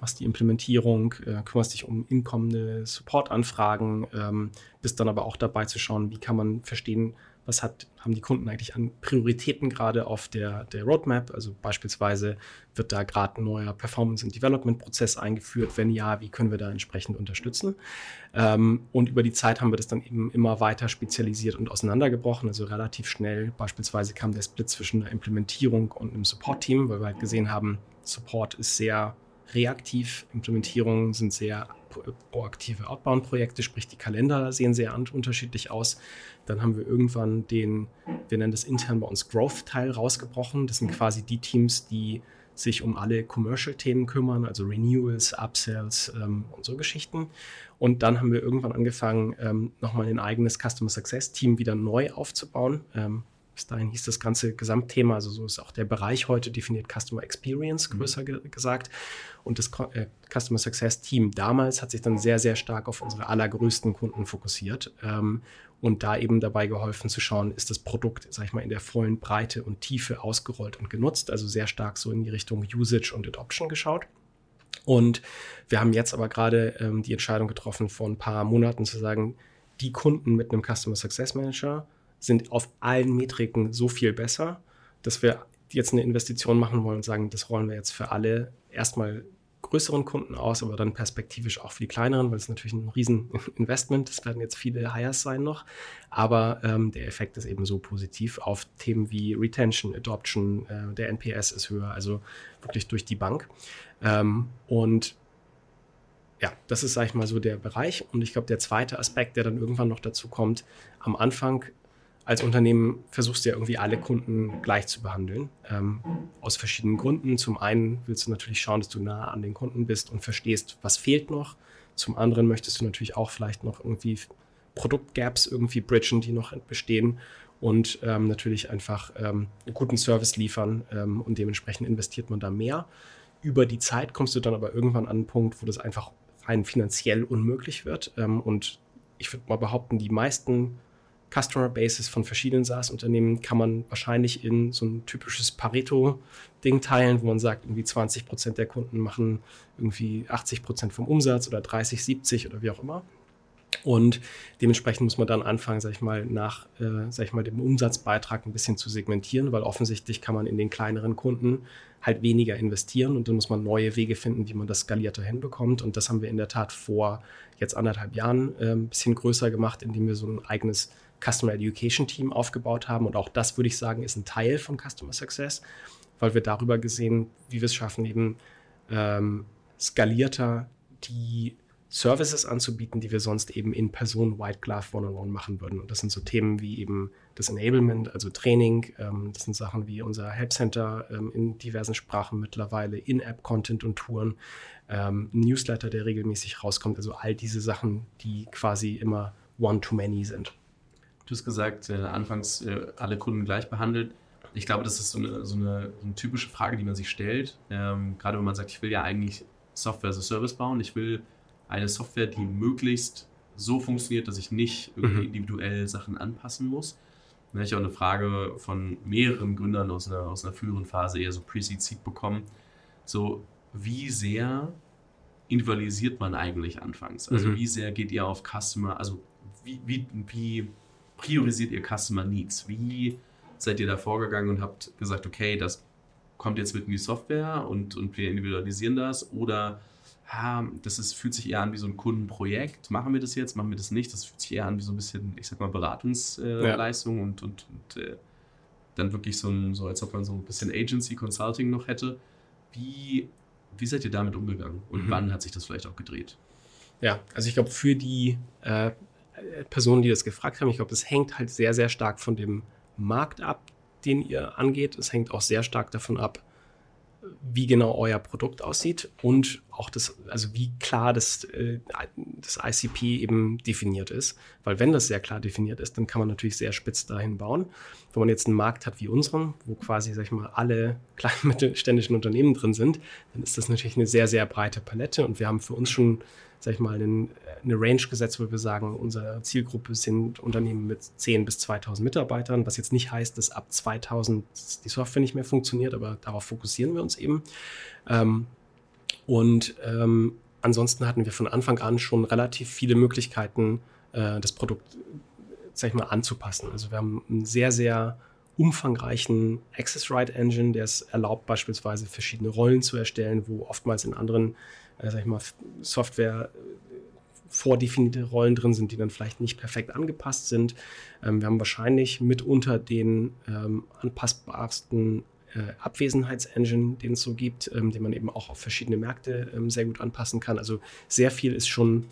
machst die Implementierung, äh, kümmerst dich um inkommende Support-Anfragen, ähm, bist dann aber auch dabei zu schauen, wie kann man verstehen, was hat, haben die Kunden eigentlich an Prioritäten gerade auf der, der Roadmap? Also beispielsweise wird da gerade ein neuer Performance- and Development-Prozess eingeführt? Wenn ja, wie können wir da entsprechend unterstützen? Ähm, und über die Zeit haben wir das dann eben immer weiter spezialisiert und auseinandergebrochen. Also relativ schnell beispielsweise kam der Split zwischen einer Implementierung und einem Support-Team, weil wir halt gesehen haben, Support ist sehr reaktiv, Implementierungen sind sehr proaktive Outbound-Projekte, sprich die Kalender sehen sehr unterschiedlich aus. Dann haben wir irgendwann den, wir nennen das intern bei uns Growth-Teil rausgebrochen. Das sind quasi die Teams, die sich um alle Commercial-Themen kümmern, also Renewals, Upsells ähm, und so Geschichten. Und dann haben wir irgendwann angefangen, ähm, nochmal ein eigenes Customer Success-Team wieder neu aufzubauen. Ähm, bis dahin hieß das ganze Gesamtthema, also so ist auch der Bereich heute definiert Customer Experience, mhm. größer ge gesagt. Und das äh, Customer Success Team damals hat sich dann sehr, sehr stark auf unsere allergrößten Kunden fokussiert ähm, und da eben dabei geholfen zu schauen, ist das Produkt, sag ich mal, in der vollen Breite und Tiefe ausgerollt und genutzt, also sehr stark so in die Richtung Usage und Adoption geschaut. Und wir haben jetzt aber gerade ähm, die Entscheidung getroffen, vor ein paar Monaten zu sagen, die Kunden mit einem Customer Success Manager sind auf allen Metriken so viel besser, dass wir jetzt eine Investition machen wollen und sagen, das rollen wir jetzt für alle erstmal größeren Kunden aus, aber dann perspektivisch auch für die kleineren, weil es natürlich ein Rieseninvestment. Das werden jetzt viele Hires sein noch. Aber ähm, der Effekt ist eben so positiv auf Themen wie Retention, Adoption, äh, der NPS ist höher, also wirklich durch die Bank. Ähm, und ja, das ist, sag ich mal, so der Bereich. Und ich glaube, der zweite Aspekt, der dann irgendwann noch dazu kommt, am Anfang als Unternehmen versuchst du ja irgendwie alle Kunden gleich zu behandeln. Ähm, aus verschiedenen Gründen. Zum einen willst du natürlich schauen, dass du nah an den Kunden bist und verstehst, was fehlt noch. Zum anderen möchtest du natürlich auch vielleicht noch irgendwie Produktgaps irgendwie bridgen, die noch bestehen und ähm, natürlich einfach ähm, einen guten Service liefern ähm, und dementsprechend investiert man da mehr. Über die Zeit kommst du dann aber irgendwann an einen Punkt, wo das einfach rein finanziell unmöglich wird. Ähm, und ich würde mal behaupten, die meisten Customer Bases von verschiedenen SaaS-Unternehmen kann man wahrscheinlich in so ein typisches Pareto-Ding teilen, wo man sagt, irgendwie 20 Prozent der Kunden machen irgendwie 80 Prozent vom Umsatz oder 30, 70 oder wie auch immer. Und dementsprechend muss man dann anfangen, sag ich mal, nach, äh, sag ich mal, dem Umsatzbeitrag ein bisschen zu segmentieren, weil offensichtlich kann man in den kleineren Kunden halt weniger investieren und dann muss man neue Wege finden, wie man das skalierter hinbekommt. Und das haben wir in der Tat vor jetzt anderthalb Jahren äh, ein bisschen größer gemacht, indem wir so ein eigenes Customer Education Team aufgebaut haben. Und auch das würde ich sagen, ist ein Teil von Customer Success, weil wir darüber gesehen, wie wir es schaffen, eben ähm, skalierter die Services anzubieten, die wir sonst eben in Person White Glove One-on-One machen würden. Und das sind so Themen wie eben das Enablement, also Training. Ähm, das sind Sachen wie unser Help Center ähm, in diversen Sprachen mittlerweile, In-App-Content und Touren, ähm, Newsletter, der regelmäßig rauskommt. Also all diese Sachen, die quasi immer One-to-Many sind. Du hast gesagt, äh, anfangs äh, alle Kunden gleich behandelt. Ich glaube, das ist so eine, so eine, so eine typische Frage, die man sich stellt. Ähm, gerade wenn man sagt, ich will ja eigentlich Software as a Service bauen. Ich will eine Software, die möglichst so funktioniert, dass ich nicht irgendwie mhm. individuell Sachen anpassen muss. Da habe ich auch eine Frage von mehreren Gründern aus einer, aus einer früheren Phase, eher so Pre-Seed bekommen. So, wie sehr individualisiert man eigentlich anfangs? Also, mhm. wie sehr geht ihr auf Customer, also wie, wie, wie priorisiert ihr Customer Needs? Wie seid ihr da vorgegangen und habt gesagt, okay, das kommt jetzt mit in die Software und, und wir individualisieren das? Oder ha, das ist, fühlt sich eher an wie so ein Kundenprojekt. Machen wir das jetzt, machen wir das nicht? Das fühlt sich eher an wie so ein bisschen, ich sag mal, Beratungsleistung äh, ja. und, und, und äh, dann wirklich so, ein, so, als ob man so ein bisschen Agency Consulting noch hätte. Wie, wie seid ihr damit umgegangen und mhm. wann hat sich das vielleicht auch gedreht? Ja, also ich glaube, für die äh, Personen, die das gefragt haben, ich glaube, das hängt halt sehr, sehr stark von dem Markt ab, den ihr angeht. Es hängt auch sehr stark davon ab, wie genau euer Produkt aussieht und auch das, also wie klar das, äh, das ICP eben definiert ist. Weil wenn das sehr klar definiert ist, dann kann man natürlich sehr spitz dahin bauen. Wenn man jetzt einen Markt hat wie unseren, wo quasi, sag ich mal, alle kleinen mittelständischen Unternehmen drin sind, dann ist das natürlich eine sehr, sehr breite Palette und wir haben für uns schon sag ich mal, einen, eine Range gesetzt, wo wir sagen, unsere Zielgruppe sind Unternehmen mit 10 bis 2000 Mitarbeitern, was jetzt nicht heißt, dass ab 2000 die Software nicht mehr funktioniert, aber darauf fokussieren wir uns eben. Ähm, und ähm, ansonsten hatten wir von Anfang an schon relativ viele Möglichkeiten, äh, das Produkt, sag ich mal, anzupassen. Also wir haben einen sehr, sehr umfangreichen Access Write Engine, der es erlaubt, beispielsweise verschiedene Rollen zu erstellen, wo oftmals in anderen äh, sag ich mal, Software äh, vordefinierte Rollen drin sind, die dann vielleicht nicht perfekt angepasst sind. Ähm, wir haben wahrscheinlich mitunter den ähm, anpassbarsten äh, Abwesenheitsengine, den es so gibt, ähm, den man eben auch auf verschiedene Märkte ähm, sehr gut anpassen kann. Also sehr viel ist schon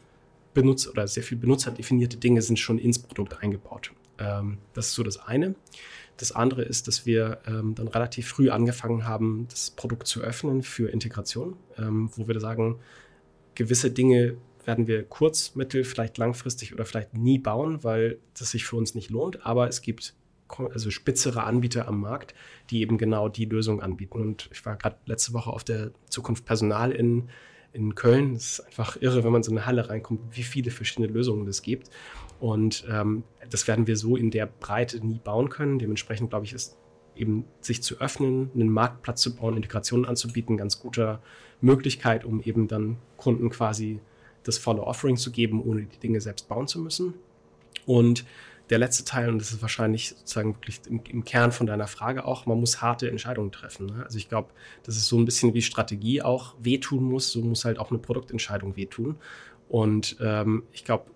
benutzt oder sehr viel benutzerdefinierte Dinge sind schon ins Produkt eingebaut. Ähm, das ist so das eine. Das andere ist, dass wir ähm, dann relativ früh angefangen haben, das Produkt zu öffnen für Integration, ähm, wo wir sagen, gewisse Dinge werden wir kurz, mittel, vielleicht langfristig oder vielleicht nie bauen, weil das sich für uns nicht lohnt. Aber es gibt also spitzere Anbieter am Markt, die eben genau die Lösung anbieten. Und ich war gerade letzte Woche auf der Zukunft Personal in, in Köln. Es ist einfach irre, wenn man so eine Halle reinkommt, wie viele verschiedene Lösungen es gibt. Und ähm, das werden wir so in der Breite nie bauen können. Dementsprechend glaube ich, ist eben sich zu öffnen, einen Marktplatz zu bauen, Integrationen anzubieten, ganz guter Möglichkeit, um eben dann Kunden quasi das volle Offering zu geben, ohne die Dinge selbst bauen zu müssen. Und der letzte Teil, und das ist wahrscheinlich sozusagen wirklich im, im Kern von deiner Frage auch, man muss harte Entscheidungen treffen. Ne? Also ich glaube, das ist so ein bisschen wie Strategie auch wehtun muss, so muss halt auch eine Produktentscheidung wehtun. Und ähm, ich glaube,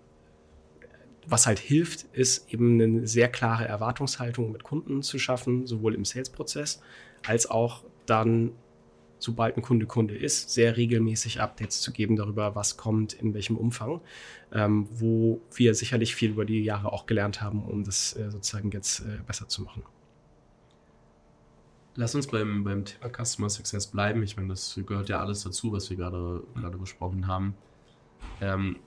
was halt hilft, ist eben eine sehr klare Erwartungshaltung mit Kunden zu schaffen, sowohl im Sales-Prozess als auch dann, sobald ein Kunde Kunde ist, sehr regelmäßig Updates zu geben darüber, was kommt, in welchem Umfang, ähm, wo wir sicherlich viel über die Jahre auch gelernt haben, um das äh, sozusagen jetzt äh, besser zu machen. Lass uns beim, beim Thema Customer Success bleiben. Ich meine, das gehört ja alles dazu, was wir gerade, gerade besprochen haben. Ähm,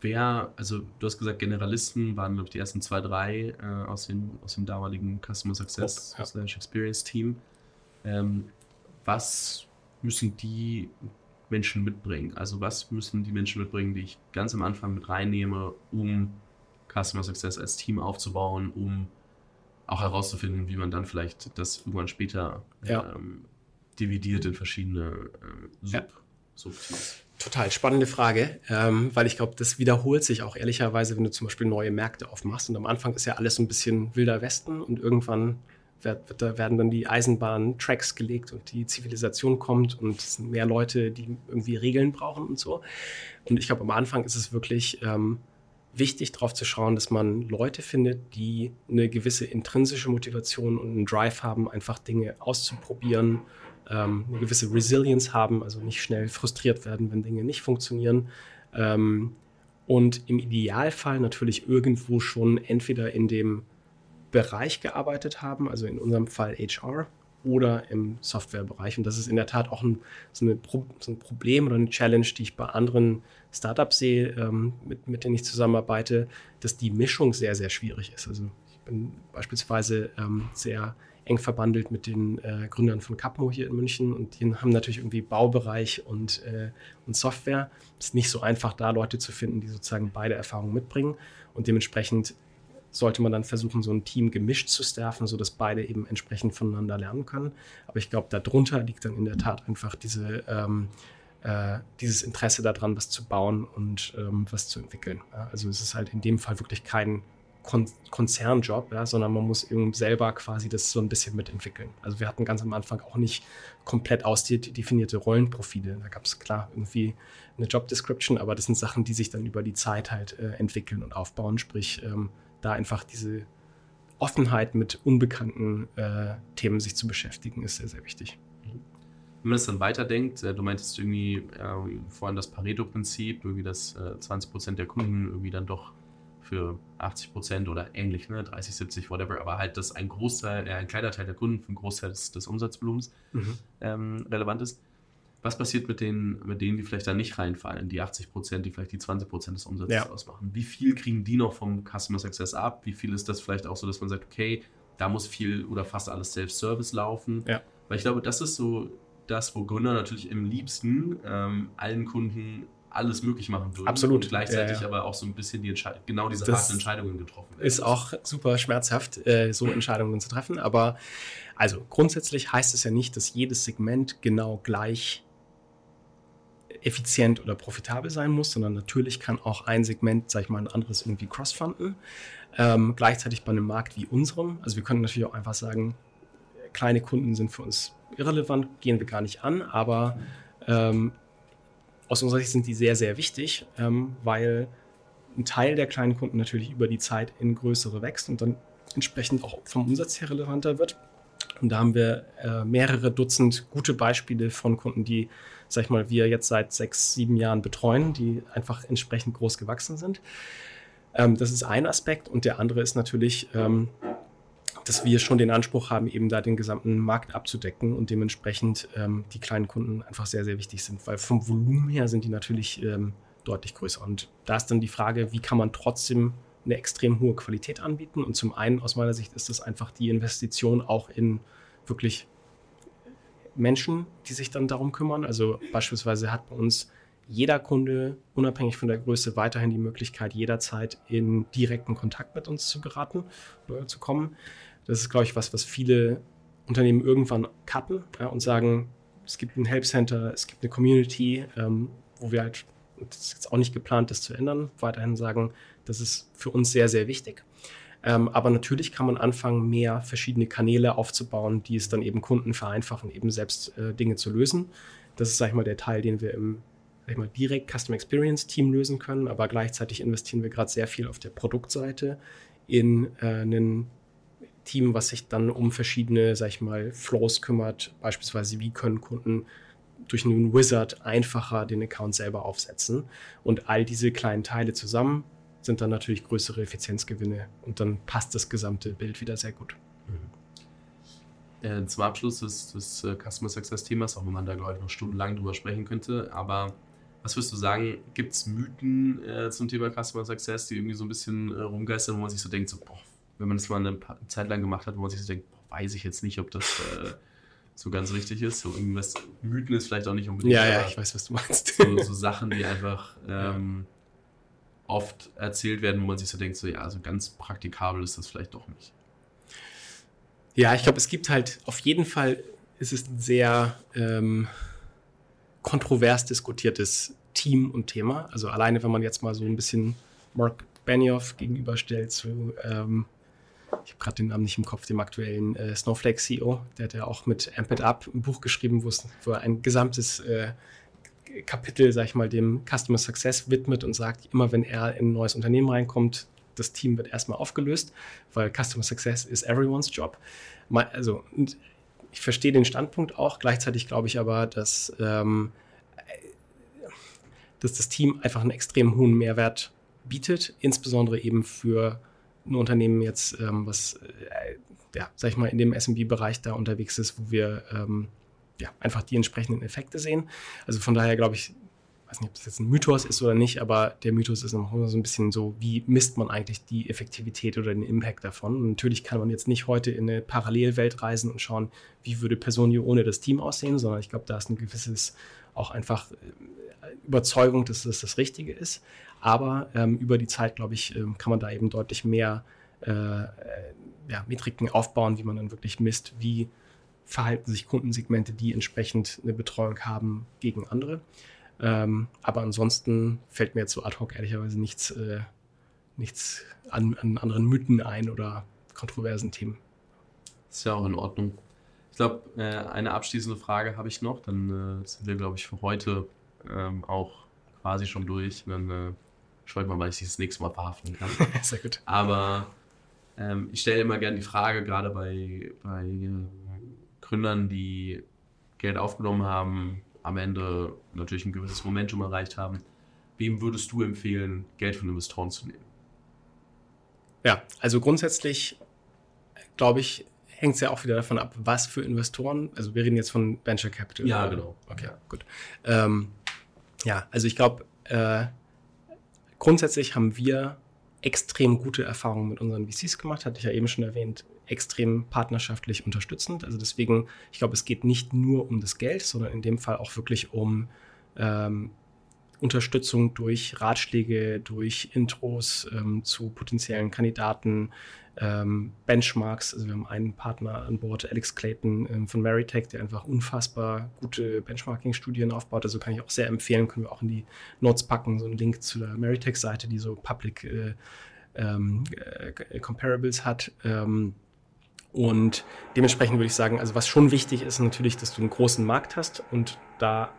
wer, also du hast gesagt, Generalisten waren, glaube ich, die ersten zwei, drei äh, aus, den, aus dem damaligen Customer Success ja. Experience Team. Ähm, was müssen die Menschen mitbringen? Also was müssen die Menschen mitbringen, die ich ganz am Anfang mit reinnehme, um Customer Success als Team aufzubauen, um auch herauszufinden, wie man dann vielleicht das irgendwann später ja. ähm, dividiert in verschiedene äh, Sub ja. Subteams. Total spannende Frage, ähm, weil ich glaube, das wiederholt sich auch ehrlicherweise, wenn du zum Beispiel neue Märkte aufmachst. Und am Anfang ist ja alles so ein bisschen wilder Westen und irgendwann wird, da werden dann die Eisenbahn-Tracks gelegt und die Zivilisation kommt und es sind mehr Leute, die irgendwie Regeln brauchen und so. Und ich glaube, am Anfang ist es wirklich ähm, wichtig, darauf zu schauen, dass man Leute findet, die eine gewisse intrinsische Motivation und einen Drive haben, einfach Dinge auszuprobieren, ähm, eine gewisse Resilience haben, also nicht schnell frustriert werden, wenn Dinge nicht funktionieren. Ähm, und im Idealfall natürlich irgendwo schon entweder in dem Bereich gearbeitet haben, also in unserem Fall HR oder im Softwarebereich. Und das ist in der Tat auch ein, so, eine, so ein Problem oder eine Challenge, die ich bei anderen Startups sehe, ähm, mit, mit denen ich zusammenarbeite, dass die Mischung sehr, sehr schwierig ist. Also ich bin beispielsweise ähm, sehr eng verbandelt mit den äh, Gründern von Capmo hier in München und die haben natürlich irgendwie Baubereich und, äh, und Software. Es ist nicht so einfach, da Leute zu finden, die sozusagen beide Erfahrungen mitbringen und dementsprechend sollte man dann versuchen, so ein Team gemischt zu staffen, sodass beide eben entsprechend voneinander lernen können. Aber ich glaube, darunter liegt dann in der Tat einfach diese, ähm, äh, dieses Interesse daran, was zu bauen und ähm, was zu entwickeln. Ja, also es ist halt in dem Fall wirklich kein Kon Konzernjob, ja, sondern man muss eben selber quasi das so ein bisschen mitentwickeln. Also wir hatten ganz am Anfang auch nicht komplett ausdefinierte Rollenprofile. Da gab es klar irgendwie eine Job Description, aber das sind Sachen, die sich dann über die Zeit halt äh, entwickeln und aufbauen. Sprich, ähm, da einfach diese Offenheit mit unbekannten äh, Themen sich zu beschäftigen, ist sehr, sehr wichtig. Wenn man das dann weiterdenkt, äh, du meintest irgendwie äh, vorhin das Pareto-Prinzip, irgendwie dass äh, 20% der Kunden irgendwie dann doch für 80% oder ähnlich, ne, 30, 70, whatever, aber halt, dass ein Großteil, ein kleiner Teil der Kunden für einen Großteil des, des Umsatzvolumens mhm. ähm, relevant ist. Was passiert mit denen, mit denen, die vielleicht da nicht reinfallen, die 80 Prozent, die vielleicht die 20 Prozent des Umsatzes ja. ausmachen? Wie viel kriegen die noch vom Customer Success ab? Wie viel ist das vielleicht auch so, dass man sagt, okay, da muss viel oder fast alles Self-Service laufen? Ja. Weil ich glaube, das ist so das, wo Gründer natürlich im liebsten ähm, allen Kunden alles möglich machen würden. Absolut. Und gleichzeitig ja, ja. aber auch so ein bisschen die genau diese das harten Entscheidungen getroffen werden. Ist auch super schmerzhaft, äh, so Entscheidungen zu treffen. Aber also grundsätzlich heißt es ja nicht, dass jedes Segment genau gleich effizient oder profitabel sein muss, sondern natürlich kann auch ein Segment, sag ich mal, ein anderes irgendwie crossfunden. Ähm, gleichzeitig bei einem Markt wie unserem, also wir können natürlich auch einfach sagen, kleine Kunden sind für uns irrelevant, gehen wir gar nicht an, aber ähm, aus unserer Sicht sind die sehr, sehr wichtig, ähm, weil ein Teil der kleinen Kunden natürlich über die Zeit in größere wächst und dann entsprechend auch vom Umsatz her relevanter wird. Und da haben wir äh, mehrere Dutzend gute Beispiele von Kunden, die sag ich mal, wir jetzt seit sechs, sieben Jahren betreuen, die einfach entsprechend groß gewachsen sind. Ähm, das ist ein Aspekt. Und der andere ist natürlich, ähm, dass wir schon den Anspruch haben, eben da den gesamten Markt abzudecken und dementsprechend ähm, die kleinen Kunden einfach sehr, sehr wichtig sind, weil vom Volumen her sind die natürlich ähm, deutlich größer. Und da ist dann die Frage, wie kann man trotzdem eine extrem hohe Qualität anbieten? Und zum einen aus meiner Sicht ist das einfach die Investition auch in wirklich Menschen, die sich dann darum kümmern. Also beispielsweise hat bei uns jeder Kunde, unabhängig von der Größe, weiterhin die Möglichkeit, jederzeit in direkten Kontakt mit uns zu geraten oder zu kommen. Das ist, glaube ich, was, was viele Unternehmen irgendwann cutten ja, und sagen, es gibt ein Help Center, es gibt eine Community, ähm, wo wir halt, das ist jetzt auch nicht geplant, das zu ändern, weiterhin sagen, das ist für uns sehr, sehr wichtig. Ähm, aber natürlich kann man anfangen, mehr verschiedene Kanäle aufzubauen, die es dann eben Kunden vereinfachen, eben selbst äh, Dinge zu lösen. Das ist, sag ich mal, der Teil, den wir im sag ich mal, direkt Custom Experience Team lösen können, aber gleichzeitig investieren wir gerade sehr viel auf der Produktseite in äh, ein Team, was sich dann um verschiedene, sag ich mal, Flows kümmert. Beispielsweise, wie können Kunden durch einen Wizard einfacher den Account selber aufsetzen. Und all diese kleinen Teile zusammen sind dann natürlich größere Effizienzgewinne und dann passt das gesamte Bild wieder sehr gut. Mhm. Äh, zum Abschluss des, des äh, Customer Success Themas, auch wenn man da, glaube ich, noch stundenlang drüber sprechen könnte, aber Was würdest du sagen, gibt es Mythen äh, zum Thema Customer Success, die irgendwie so ein bisschen äh, rumgeistern, wo man sich so denkt, so, boah, wenn man das mal eine Zeit lang gemacht hat, wo man sich so denkt, boah, weiß ich jetzt nicht, ob das äh, so ganz richtig ist. So irgendwas, Mythen ist vielleicht auch nicht unbedingt. Ja, ja, ich weiß, was du meinst. So, so Sachen, die einfach ähm, oft erzählt werden, wo man sich so denkt, so ja, so ganz praktikabel ist das vielleicht doch nicht. Ja, ich glaube, es gibt halt auf jeden Fall ist es ein sehr ähm, kontrovers diskutiertes Team und Thema. Also alleine, wenn man jetzt mal so ein bisschen Mark Benioff gegenüberstellt zu, ähm, ich habe gerade den Namen nicht im Kopf, dem aktuellen äh, Snowflake-CEO, der hat ja auch mit Amp It Up ein Buch geschrieben, wo er ein gesamtes äh, Kapitel, sag ich mal, dem Customer Success widmet und sagt, immer wenn er in ein neues Unternehmen reinkommt, das Team wird erstmal aufgelöst, weil Customer Success ist everyone's Job. Also, ich verstehe den Standpunkt auch. Gleichzeitig glaube ich aber, dass, ähm, dass das Team einfach einen extrem hohen Mehrwert bietet, insbesondere eben für ein Unternehmen jetzt, ähm, was, äh, ja, sag ich mal, in dem SMB-Bereich da unterwegs ist, wo wir ähm, ja, einfach die entsprechenden Effekte sehen. Also von daher glaube ich, weiß nicht, ob das jetzt ein Mythos ist oder nicht, aber der Mythos ist noch immer so ein bisschen so, wie misst man eigentlich die Effektivität oder den Impact davon? Und natürlich kann man jetzt nicht heute in eine Parallelwelt reisen und schauen, wie würde Personio ohne das Team aussehen, sondern ich glaube, da ist ein gewisses auch einfach äh, Überzeugung, dass das das Richtige ist. Aber ähm, über die Zeit, glaube ich, ähm, kann man da eben deutlich mehr äh, äh, ja, Metriken aufbauen, wie man dann wirklich misst, wie verhalten sich Kundensegmente, die entsprechend eine Betreuung haben, gegen andere. Ähm, aber ansonsten fällt mir jetzt so ad hoc ehrlicherweise nichts, äh, nichts an, an, anderen Mythen ein oder kontroversen Themen. Ist ja auch in Ordnung. Ich glaube, äh, eine abschließende Frage habe ich noch. Dann äh, sind wir, glaube ich, für heute ähm, auch quasi schon durch. Dann äh, schaue ich mal, weil ich das nächste Mal verhaften kann. Sehr gut. Aber ähm, ich stelle immer gerne die Frage, gerade bei, bei äh, Gründern, die Geld aufgenommen haben, am Ende natürlich ein gewisses Momentum erreicht haben. Wem würdest du empfehlen, Geld von Investoren zu nehmen? Ja, also grundsätzlich glaube ich, hängt es ja auch wieder davon ab, was für Investoren. Also wir reden jetzt von Venture Capital. Ja, oder? genau. Okay, ja. gut. Ähm, ja, also ich glaube, äh, grundsätzlich haben wir extrem gute Erfahrungen mit unseren VCs gemacht, hatte ich ja eben schon erwähnt, extrem partnerschaftlich unterstützend. Also deswegen, ich glaube, es geht nicht nur um das Geld, sondern in dem Fall auch wirklich um ähm, Unterstützung durch Ratschläge, durch Intros ähm, zu potenziellen Kandidaten, ähm, Benchmarks. Also wir haben einen Partner an Bord, Alex Clayton ähm, von Meritech, der einfach unfassbar gute Benchmarking-Studien aufbaut. Also kann ich auch sehr empfehlen, können wir auch in die Notes packen, so einen Link zu der Meritech-Seite, die so Public äh, ähm, äh, Comparables hat. Ähm, und dementsprechend würde ich sagen, also was schon wichtig ist natürlich, dass du einen großen Markt hast und da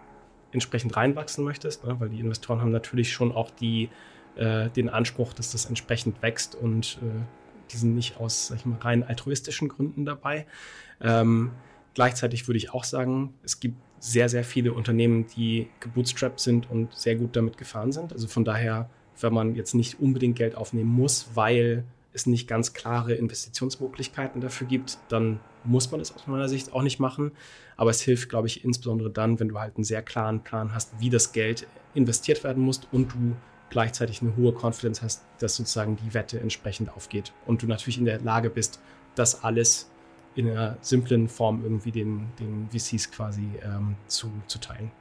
entsprechend reinwachsen möchtest, ne? weil die Investoren haben natürlich schon auch die, äh, den Anspruch, dass das entsprechend wächst und äh, die sind nicht aus sag ich mal, rein altruistischen Gründen dabei. Ähm, gleichzeitig würde ich auch sagen, es gibt sehr, sehr viele Unternehmen, die gebootstrapped sind und sehr gut damit gefahren sind. Also von daher, wenn man jetzt nicht unbedingt Geld aufnehmen muss, weil es nicht ganz klare Investitionsmöglichkeiten dafür gibt, dann muss man das aus meiner Sicht auch nicht machen. Aber es hilft, glaube ich, insbesondere dann, wenn du halt einen sehr klaren Plan hast, wie das Geld investiert werden muss und du gleichzeitig eine hohe Confidence hast, dass sozusagen die Wette entsprechend aufgeht. Und du natürlich in der Lage bist, das alles in einer simplen Form irgendwie den, den VCs quasi ähm, zu, zu teilen.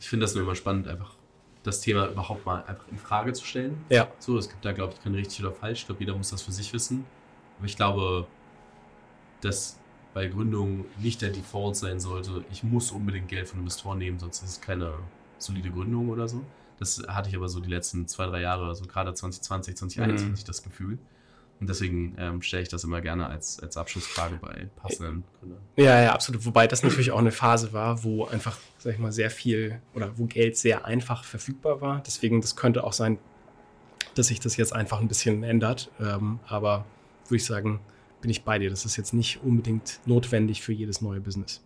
Ich finde das nur immer spannend, einfach das Thema überhaupt mal einfach in Frage zu stellen. Ja. So, es gibt da, glaube ich, kein richtig oder falsch. Ich glaube, jeder muss das für sich wissen. Aber ich glaube, dass bei Gründung nicht der Default sein sollte, ich muss unbedingt Geld von Investoren nehmen, sonst ist es keine solide Gründung oder so. Das hatte ich aber so die letzten zwei, drei Jahre, also gerade 2020, 2021 mhm. das Gefühl. Und deswegen ähm, stelle ich das immer gerne als, als Abschlussfrage bei passenden Gründern. Ja, ja, absolut. Wobei das natürlich auch eine Phase war, wo einfach, sag ich mal, sehr viel oder wo Geld sehr einfach verfügbar war. Deswegen, das könnte auch sein, dass sich das jetzt einfach ein bisschen ändert. Ähm, aber würde ich sagen, bin ich bei dir. Das ist jetzt nicht unbedingt notwendig für jedes neue Business.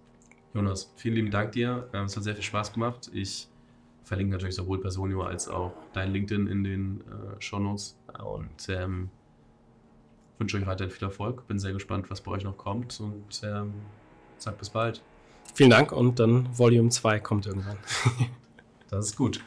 Jonas, vielen lieben Dank dir. Ähm, es hat sehr viel Spaß gemacht. Ich verlinke natürlich sowohl Personio als auch dein LinkedIn in den äh, Show Notes. Und ähm, wünsche euch weiterhin viel Erfolg. Bin sehr gespannt, was bei euch noch kommt und ähm, sag bis bald. Vielen Dank und dann Volume 2 kommt irgendwann. das ist gut.